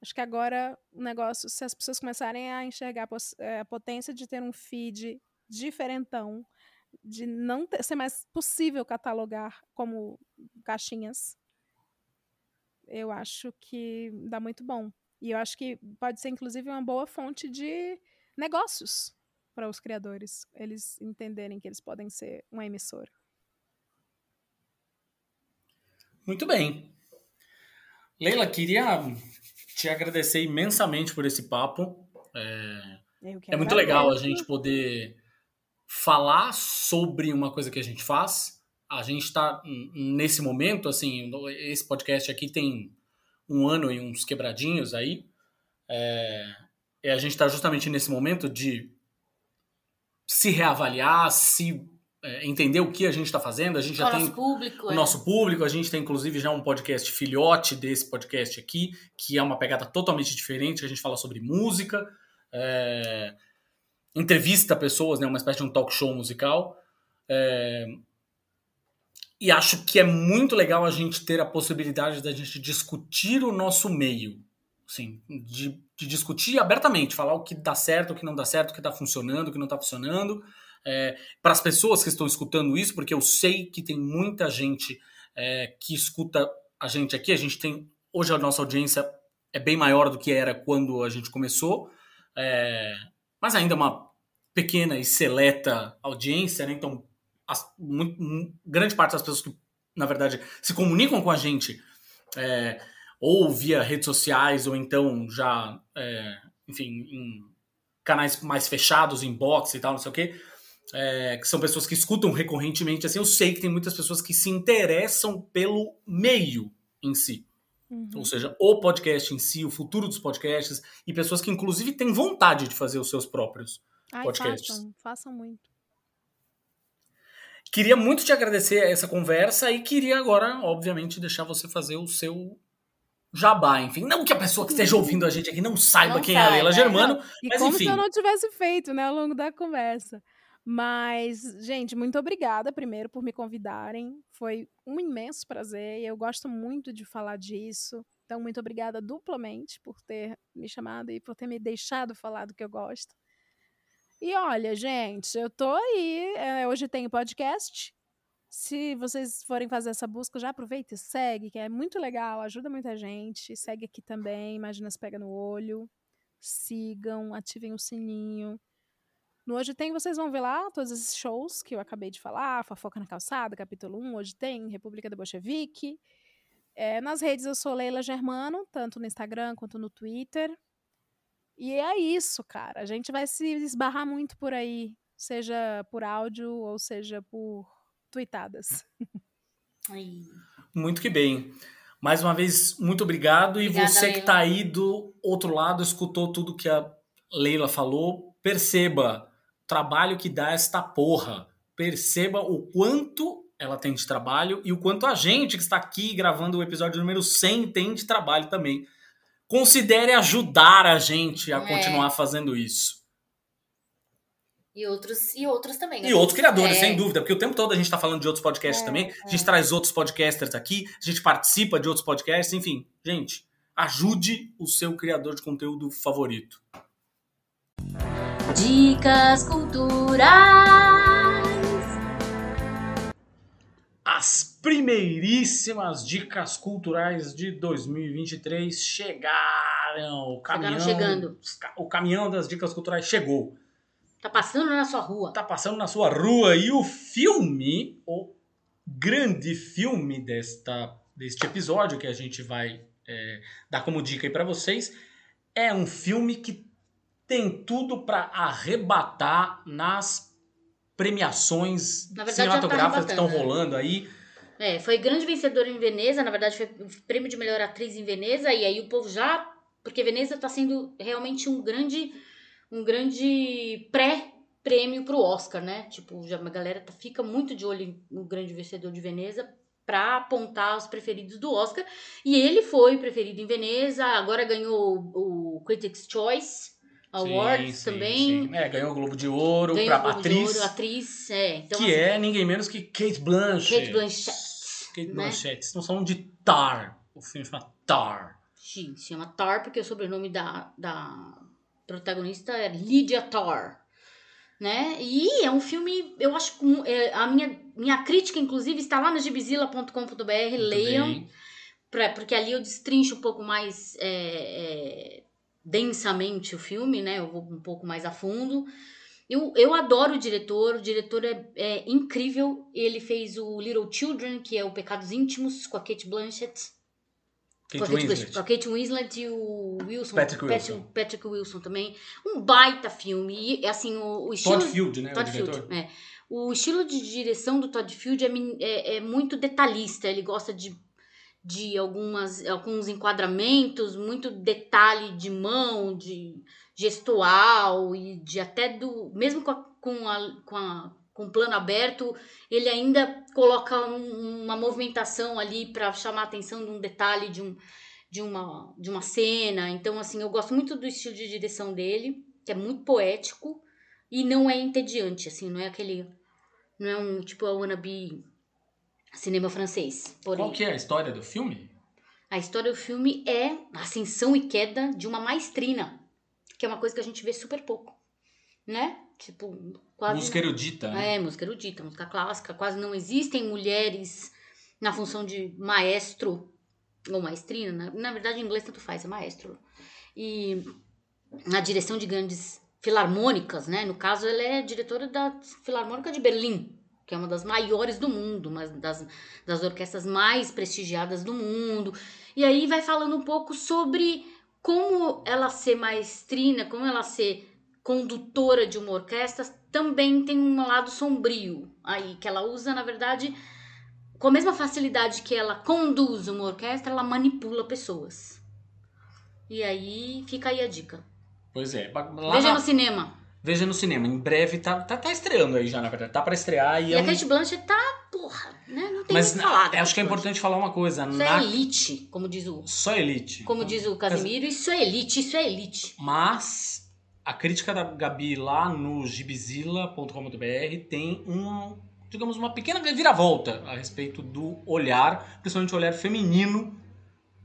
Acho que agora o negócio, se as pessoas começarem a enxergar eh, a potência de ter um feed diferentão, de não ter, ser mais possível catalogar como caixinhas, eu acho que dá muito bom. E eu acho que pode ser, inclusive, uma boa fonte de negócios para os criadores, eles entenderem que eles podem ser uma emissora. Muito bem. Leila, queria te agradecer imensamente por esse papo. É, é muito legal a gente poder falar sobre uma coisa que a gente faz. A gente está nesse momento, assim, esse podcast aqui tem um ano e uns quebradinhos aí. É, e a gente está justamente nesse momento de se reavaliar, se é, entender o que a gente está fazendo. A gente já o tem nosso público, o é. nosso público. A gente tem inclusive já um podcast filhote desse podcast aqui, que é uma pegada totalmente diferente. A gente fala sobre música, é, entrevista pessoas, né, uma espécie de um talk show musical. E acho que é muito legal a gente ter a possibilidade da gente discutir o nosso meio. Assim, de, de discutir abertamente, falar o que dá certo, o que não dá certo, o que está funcionando, o que não está funcionando é, para as pessoas que estão escutando isso, porque eu sei que tem muita gente é, que escuta a gente aqui. A gente tem. Hoje a nossa audiência é bem maior do que era quando a gente começou, é, mas ainda é uma pequena e seleta audiência, né? Então, as, muito, grande parte das pessoas que, na verdade, se comunicam com a gente é, ou via redes sociais, ou então já, é, enfim, em canais mais fechados, inbox e tal, não sei o quê, é, que são pessoas que escutam recorrentemente, assim, eu sei que tem muitas pessoas que se interessam pelo meio em si. Uhum. Ou seja, o podcast em si, o futuro dos podcasts, e pessoas que, inclusive, têm vontade de fazer os seus próprios Ai, podcasts. Façam, façam muito. Queria muito te agradecer essa conversa e queria agora, obviamente, deixar você fazer o seu jabá, enfim. Não que a pessoa que esteja ouvindo a gente aqui não saiba Não quem é a Leila é. Germano, E mas como enfim. se eu não tivesse feito, né, ao longo da conversa. Mas, gente, muito obrigada primeiro por me convidarem. Foi um imenso prazer e eu gosto muito de falar disso. Então, muito obrigada duplamente por ter me chamado e por ter me deixado falar do que eu gosto. E olha, gente, eu tô aí. é, hoje tem podcast. Se vocês forem fazer essa busca, já aproveita e segue, que é muito legal, ajuda muita gente. Segue aqui também, imagina se pega no olho. Sigam, ativem o sininho. No Hoje Tem, vocês vão ver lá todos esses shows que eu acabei de falar, Fofoca na Calçada, capítulo 1, Hoje Tem, República da Bolchevique. É, nas redes eu sou Leila Germano, tanto no Instagram quanto no Twitter. E é isso, cara. A gente vai se esbarrar muito por aí, seja por áudio ou seja por tweetadas. Muito que bem. Mais uma vez, muito obrigado. Obrigada, e você que Leila. está aí do outro lado, escutou tudo que a Leila falou, perceba o trabalho que dá esta porra. Perceba o quanto ela tem de trabalho e o quanto a gente que está aqui gravando o episódio número 100 tem de trabalho também. Considere ajudar a gente a É. continuar fazendo isso. E outros, e outros também. né? E outros criadores, É. sem dúvida, porque o tempo todo a gente está falando de outros podcasts É, também. A gente traz outros podcasters aqui, a gente participa de outros podcasts, enfim. Gente, ajude o seu criador de conteúdo favorito. Dicas culturais. As primeiríssimas dicas culturais de 2023 chegaram. O caminhão, chegando. O caminhão das dicas culturais chegou. Tá passando na sua rua. tá passando na sua rua e o filme, o grande filme desta, deste episódio que a gente vai é, dar como dica aí pra vocês, é um filme que tem tudo pra arrebatar nas premiações verdade, tá cinematográficas que estão né? rolando aí. É, foi grande vencedora em Veneza, na verdade foi o prêmio de melhor atriz em Veneza, e aí o povo já. Porque Veneza tá sendo realmente um grande. Um grande pré-prêmio pro Oscar, né? Tipo, já a galera tá- fica muito de olho no grande vencedor de Veneza pra apontar os preferidos do Oscar. E ele foi preferido em Veneza, agora ganhou o Critics' Choice Awards Sim, sim, também. sim. É, ganhou o Globo de Ouro Ganhou pra Globo atriz, Ouro, atriz, é. Então, que assim, é ninguém menos que Kate Blanchett. Kate Blanchett. Kate né? Blanchett. Estamos falando de Tar. O filme chama Tar. Sim, se chama Tar, porque o sobrenome da, da protagonista é Lydia Tar. Né? E é um filme, eu acho que é, a minha, minha crítica, inclusive, está lá no gibizila.com.br, leiam, pra, porque ali eu destrincho um pouco mais é, é, densamente o filme, né? Eu vou um pouco mais a fundo. Eu, eu adoro o diretor, o diretor é, é incrível. Ele fez o Little Children, que é o Pecados Íntimos, com a Kate Blanchett. Kate Com a Kate Winslet. Com a Kate Winslet e o Wilson. Patrick Wilson. Patrick Wilson também. Um baita filme. E, assim, o, o estilo... Todd Field, né? Todd o diretor. Field, é. O estilo de direção do Todd Field é, é- é muito detalhista. Ele gosta de, de algumas, alguns enquadramentos, muito detalhe de mão, de gestual e de até do... Mesmo com a, com a, com a com o plano aberto, ele ainda coloca um- uma movimentação ali para chamar a atenção de um detalhe de, um, de, uma, de uma cena. Então, assim, eu gosto muito do estilo de direção dele, que é muito poético e não é entediante, assim, não é aquele. Não é um tipo a wannabe cinema francês. Porém, Qual que é a história do filme? a história do filme é a ascensão e queda de uma maestrina, que é uma coisa que a gente vê super pouco, né? Tipo, quase. Música erudita, né? É, música erudita, música clássica. Quase não existem mulheres na função de maestro ou maestrina. Na, na verdade, em inglês tanto faz, é maestro. E na direção de grandes filarmônicas, né? No caso, ela é diretora da Filarmônica de Berlim, que é uma das maiores do mundo, uma das, das orquestras mais prestigiadas do mundo. E aí vai falando um pouco sobre como ela ser maestrina, como ela ser condutora de uma orquestra, também tem um lado sombrio aí, que ela usa, na verdade, com a mesma facilidade que ela conduz uma orquestra, ela manipula pessoas. E aí fica aí a dica. Pois é. Lá Veja na- no cinema. Veja no cinema. Em breve tá, tá, tá estreando aí já, na verdade. Tá pra estrear e, E é a Kate Blanchett tá, porra, né? Não tem Mas que falar. da acho que é importante falar uma coisa. Isso na- é elite, como diz o, Só elite. como diz o Casimiro. Isso é elite, isso é elite. Mas a crítica da Gabi lá no gibizila.com.br tem um, digamos, uma pequena reviravolta a respeito do olhar, principalmente o olhar feminino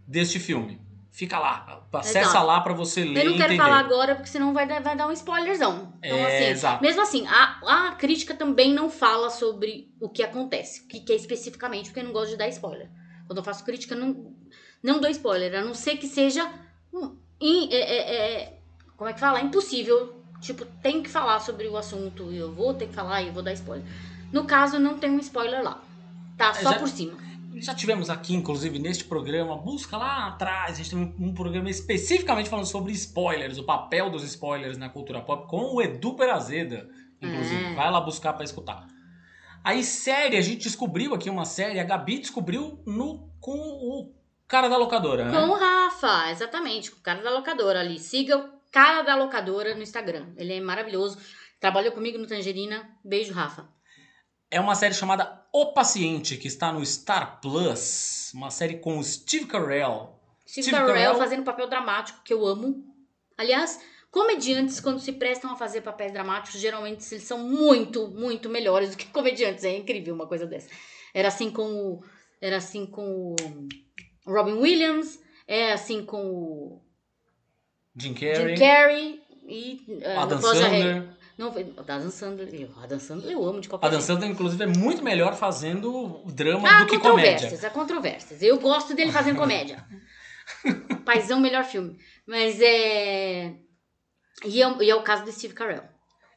deste filme. Fica lá, acessa Exato. lá pra você ler Eu não quero falar agora, porque senão vai dar, vai dar um spoilerzão. Então, É, assim, exato. mesmo assim, a, a crítica também não fala sobre o que acontece, o que, que é especificamente, porque eu não gosto de dar spoiler. Quando eu faço crítica, não, não dou spoiler, a não ser que seja. in- é- é- é- como é que fala? Impossível. Tipo, tem que falar sobre o assunto e eu vou ter que falar e eu vou dar spoiler. No caso, não tem um spoiler lá. Tá só por cima. Já tivemos aqui, inclusive, neste programa, busca lá atrás, a gente tem um, programa especificamente falando sobre spoilers, o papel dos spoilers na cultura pop, com o Edu Perazeda, inclusive. É. Vai lá buscar pra escutar. Aí, série, a gente descobriu aqui uma série, a Gabi descobriu no, com o cara da locadora, né? Com o Rafa, exatamente, com o cara da locadora ali. Siga o cara da locadora no Instagram. Ele é maravilhoso. Trabalhou comigo no Tangerina. Beijo, Rafa. É uma série chamada O Paciente, que está no Star Plus, uma série com o Steve Carell. Steve Steve Carell Carell. fazendo papel dramático, que eu amo. Aliás, comediantes, quando se prestam a fazer papéis dramáticos, geralmente eles são muito, muito melhores do que comediantes. É incrível uma coisa dessa. Era assim com o. Era assim com o Robin Williams. É assim com o Jim Carrey, Jim Carrey. E uh, Adam Sandler. Não, o Adam Sandler. eu- Adam Sandler eu amo de qualquer Adam jeito. Sandler, inclusive, é muito melhor fazendo drama Há do que comédia. controvérsias, há controvérsias. Eu gosto dele fazendo comédia. Paizão, melhor filme. Mas é. E é, e é o caso do Steve Carell.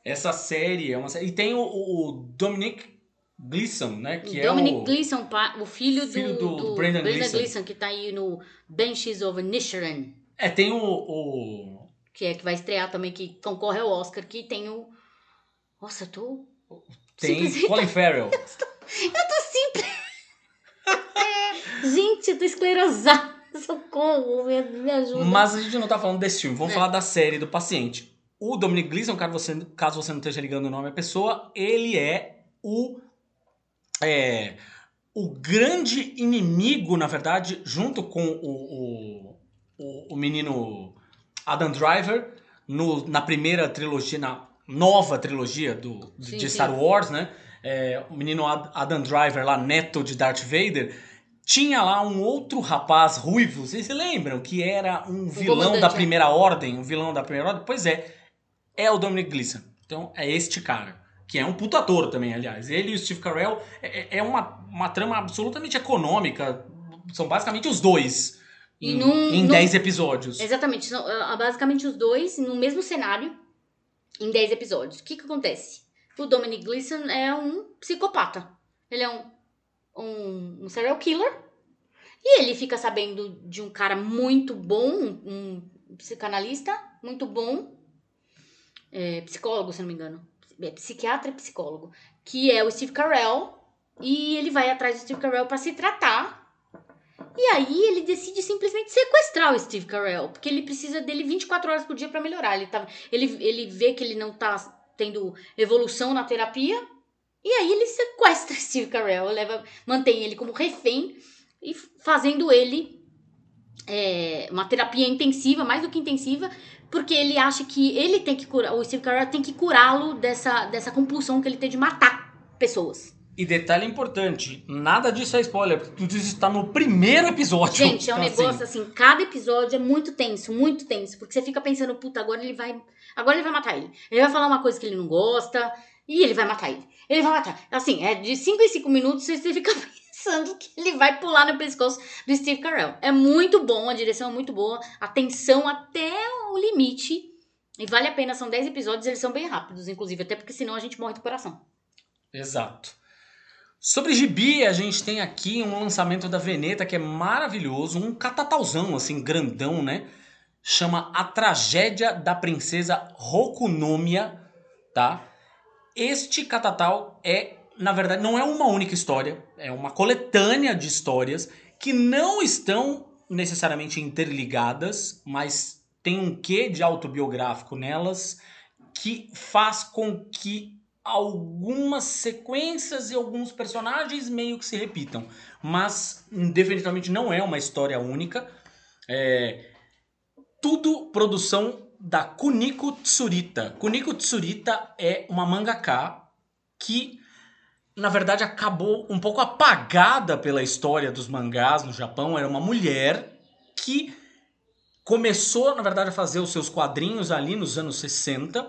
Essa série é uma série. E tem o, o- Dominic Gleeson, né? Que Dominic é o. Gleeson, o filho, filho do, do- do do Brendan Gleeson. Gleeson, que tá aí no Benches of Inisherin, É, tem o. o- que é que vai estrear também, que concorre ao Oscar, que tem o. Nossa, eu tô. Tem Simplesmente- Colin Farrell. Gente, eu tô esclerosada. Socorro, me, me ajuda. Mas a gente não tá falando desse filme, vamos É. falar da série do paciente. O Dominic Gleeson, caso você, caso você não esteja ligando o nome à pessoa, ele é o. É, o grande inimigo, na verdade, junto com o, o, o, o menino Adam Driver, no, na primeira trilogia, na nova trilogia do, de Sim, de sim. Star Wars, né? É, o menino Ad- Adam Driver, lá, neto de Darth Vader, tinha lá um outro rapaz ruivo, vocês se lembram? Que era um vilão da é. primeira ordem, um vilão da primeira ordem? Pois é, é o Dominic Gleeson. Então é este cara, que é um puta ator também, aliás. Ele e o Steve Carell é, é uma, uma trama absolutamente econômica, são basicamente os dois E em, num- em num- 10 episódios. Exatamente, são ah, basicamente os dois no mesmo cenário em 10 episódios. O que que acontece? O Dominic Gleeson é um psicopata. Ele é um, um, um serial killer. E ele fica sabendo de um cara muito bom, um, um psicanalista muito bom, é, psicólogo, se não me engano. É, psiquiatra e psicólogo. Que é o Steve Carell. E ele vai atrás do Steve Carell para se tratar. E aí ele decide simplesmente sequestrar o Steve Carell, porque ele precisa dele 24 horas por dia pra melhorar. Ele, tá, ele, ele vê que ele não tá tendo evolução na terapia, e aí ele sequestra Steve Carell, leva, mantém ele como refém e fazendo ele é, uma terapia intensiva, mais do que intensiva, porque ele acha que ele tem que curar, o Steve Carell tem que curá-lo dessa, dessa compulsão que ele tem de matar pessoas. E detalhe importante, nada disso é spoiler, porque tudo isso está no primeiro episódio. Gente, é um Então, assim, negócio assim, cada episódio é muito tenso, muito tenso, porque você fica pensando, puta, agora ele vai, agora ele vai matar ele. Ele vai falar uma coisa que ele não gosta e ele vai matar ele. Ele vai matar. Assim, é de 5 em 5 minutos você fica pensando que ele vai pular no pescoço do Steve Carell. É muito bom, a direção é muito boa, a tensão até o limite. E vale a pena, são 10 episódios, eles são bem rápidos, inclusive, até porque senão a gente morre do coração. Exato. Sobre gibi, a gente tem aqui um lançamento da Veneta que é maravilhoso, um catatauzão, assim, grandão, né? Chama A Tragédia da Princesa Rokunomia, tá? Este catatal é, na verdade, não é uma única história, é uma coletânea de histórias que não estão necessariamente interligadas, mas tem um quê de autobiográfico nelas que faz com que algumas sequências e alguns personagens meio que se repitam. Mas definitivamente não é uma história única. É tudo produção da Kuniko Tsurita. Kuniko Tsurita é uma mangaka que na verdade acabou um pouco apagada pela história dos mangás no Japão. Era uma mulher que começou, na verdade, a fazer os seus quadrinhos ali nos anos 60,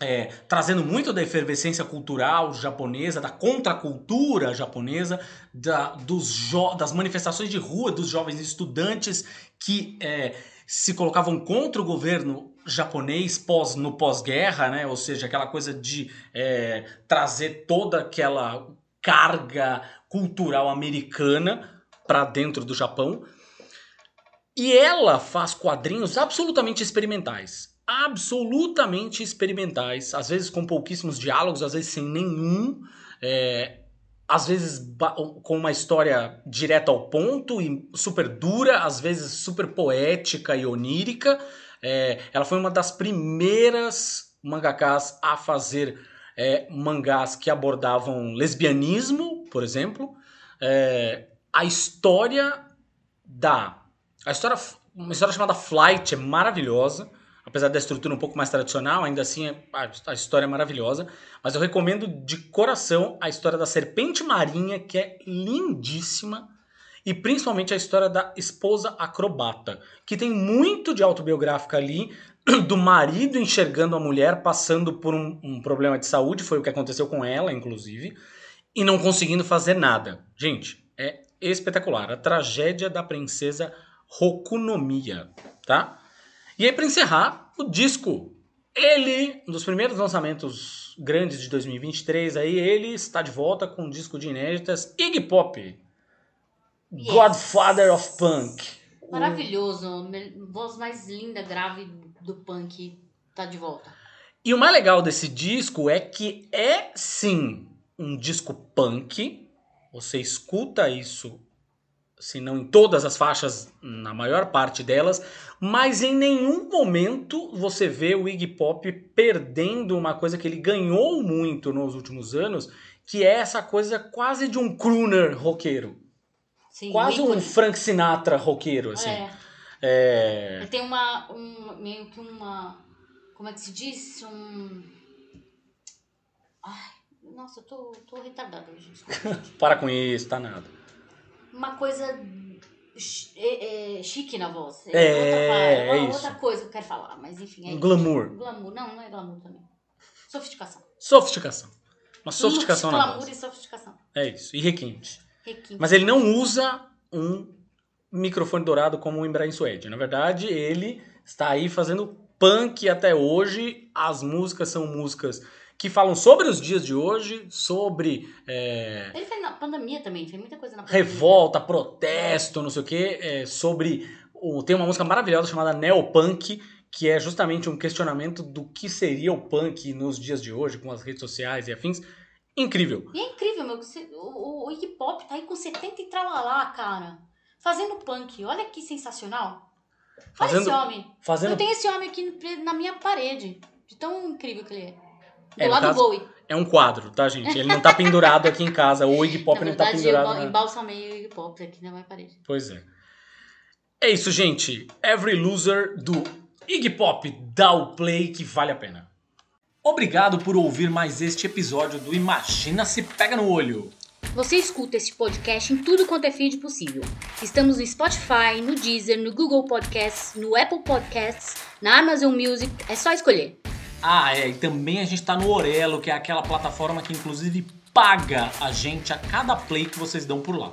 é, trazendo muito da efervescência cultural japonesa, da contracultura japonesa, da, dos das manifestações de rua dos jovens estudantes que é, se colocavam contra o governo japonês pós, no pós-guerra, né? ou seja, aquela coisa de é, trazer toda aquela carga cultural americana para dentro do Japão. E ela faz quadrinhos absolutamente experimentais. Absolutamente experimentais. Às vezes com pouquíssimos diálogos, às vezes sem nenhum. É, às vezes com uma história direta ao ponto e super dura, às vezes super poética e onírica. É, ela foi uma das primeiras mangakas a fazer é, mangás que abordavam lesbianismo, por exemplo. É, a história da. A história, uma história chamada Flight é maravilhosa. Apesar da estrutura um pouco mais tradicional, ainda assim a, história é maravilhosa. Mas eu recomendo de coração a história da Serpente Marinha, que é lindíssima e principalmente a história da esposa acrobata, que tem muito de autobiográfica ali, do marido enxergando a mulher passando por um, um, problema de saúde, foi o que aconteceu com ela, inclusive, e não conseguindo fazer nada. Gente, é espetacular. A tragédia da princesa Rokunomiya, tá? E aí, para encerrar, o disco. Ele, um dos primeiros lançamentos grandes de 2023, aí ele está de volta com um disco de inéditas Iggy Pop, Yes. Godfather of Punk. Maravilhoso. Voz mais linda, grave do punk tá de volta. E o mais legal desse disco é que é sim um disco punk. Você escuta isso, se não em todas as faixas, na maior parte delas, mas em nenhum momento você vê o Iggy Pop perdendo uma coisa que ele ganhou muito nos últimos anos, que é essa coisa quase de um crooner roqueiro. Sim, Quase um Frank Sinatra roqueiro, assim. É. é... Tem uma, um, meio que uma, como é que se diz? Um... Ai, nossa, eu tô, tô retardada hoje, Para com isso, tá nada. Uma coisa é, é, chique na voz. É, é, outra, é outra coisa que eu quero falar, mas enfim. É glamour. Glamour, não, não é glamour também. Sofisticação. Sofisticação. Uma sofisticação na voz. Glamour e sofisticação. É isso. E requinte. Mas ele não usa um microfone dourado como o Embraer Suede. Na verdade, ele está aí fazendo punk até hoje. As músicas são músicas que falam sobre os dias de hoje, sobre. É... Ele fez na pandemia também, fez muita coisa na pandemia. Revolta, protesto, não sei o quê. É, sobre. Tem uma música maravilhosa chamada Neopunk, que é justamente um questionamento do que seria o punk nos dias de hoje, com as redes sociais e afins incrível. E é incrível, meu. O, o, Iggy Pop tá aí com 70 e tralalá, cara. Fazendo punk. Olha que sensacional. Fazendo, Olha esse homem. Fazendo... Eu tenho esse homem aqui na minha parede. De tão incrível que ele é. Do é, lado caso, do Bowie. É um quadro, tá, gente? Ele não tá pendurado aqui em casa. O Iggy Pop não tá pendurado. Eu embalsamei o Iggy Pop aqui na minha parede. Pois é. É isso, gente. Every Loser do Iggy Pop. Dá o play que vale a pena. Obrigado por ouvir mais este episódio do Imagina se Pega no Olho. Você escuta este podcast em tudo quanto é feed possível. Estamos no Spotify, no Deezer, no Google Podcasts, no Apple Podcasts, na Amazon Music, é só escolher. Ah, é, e também a gente está no Orelo, que é aquela plataforma que inclusive paga a gente a cada play que vocês dão por lá.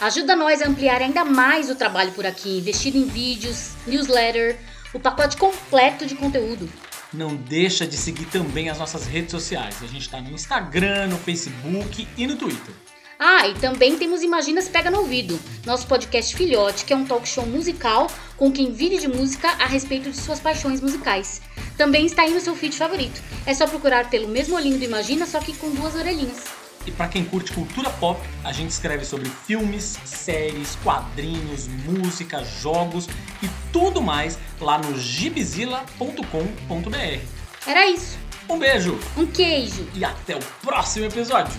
Ajuda nós a ampliar ainda mais o trabalho por aqui, investindo em vídeos, newsletter, o pacote completo de conteúdo não deixa de seguir também as nossas redes sociais. A gente está no Instagram, no Facebook e no Twitter. Ah, e também temos Imagina se Pega no Ouvido, nosso podcast filhote, que é um talk show musical com quem vive de música a respeito de suas paixões musicais. Também está aí no seu feed favorito. É só procurar pelo mesmo olhinho do Imagina, só que com duas orelhinhas. E para quem curte cultura pop, a gente escreve sobre filmes, séries, quadrinhos, música, jogos e tudo mais lá no gibizilla.com.br. Era isso. Um beijo Um queijo. e até o próximo episódio.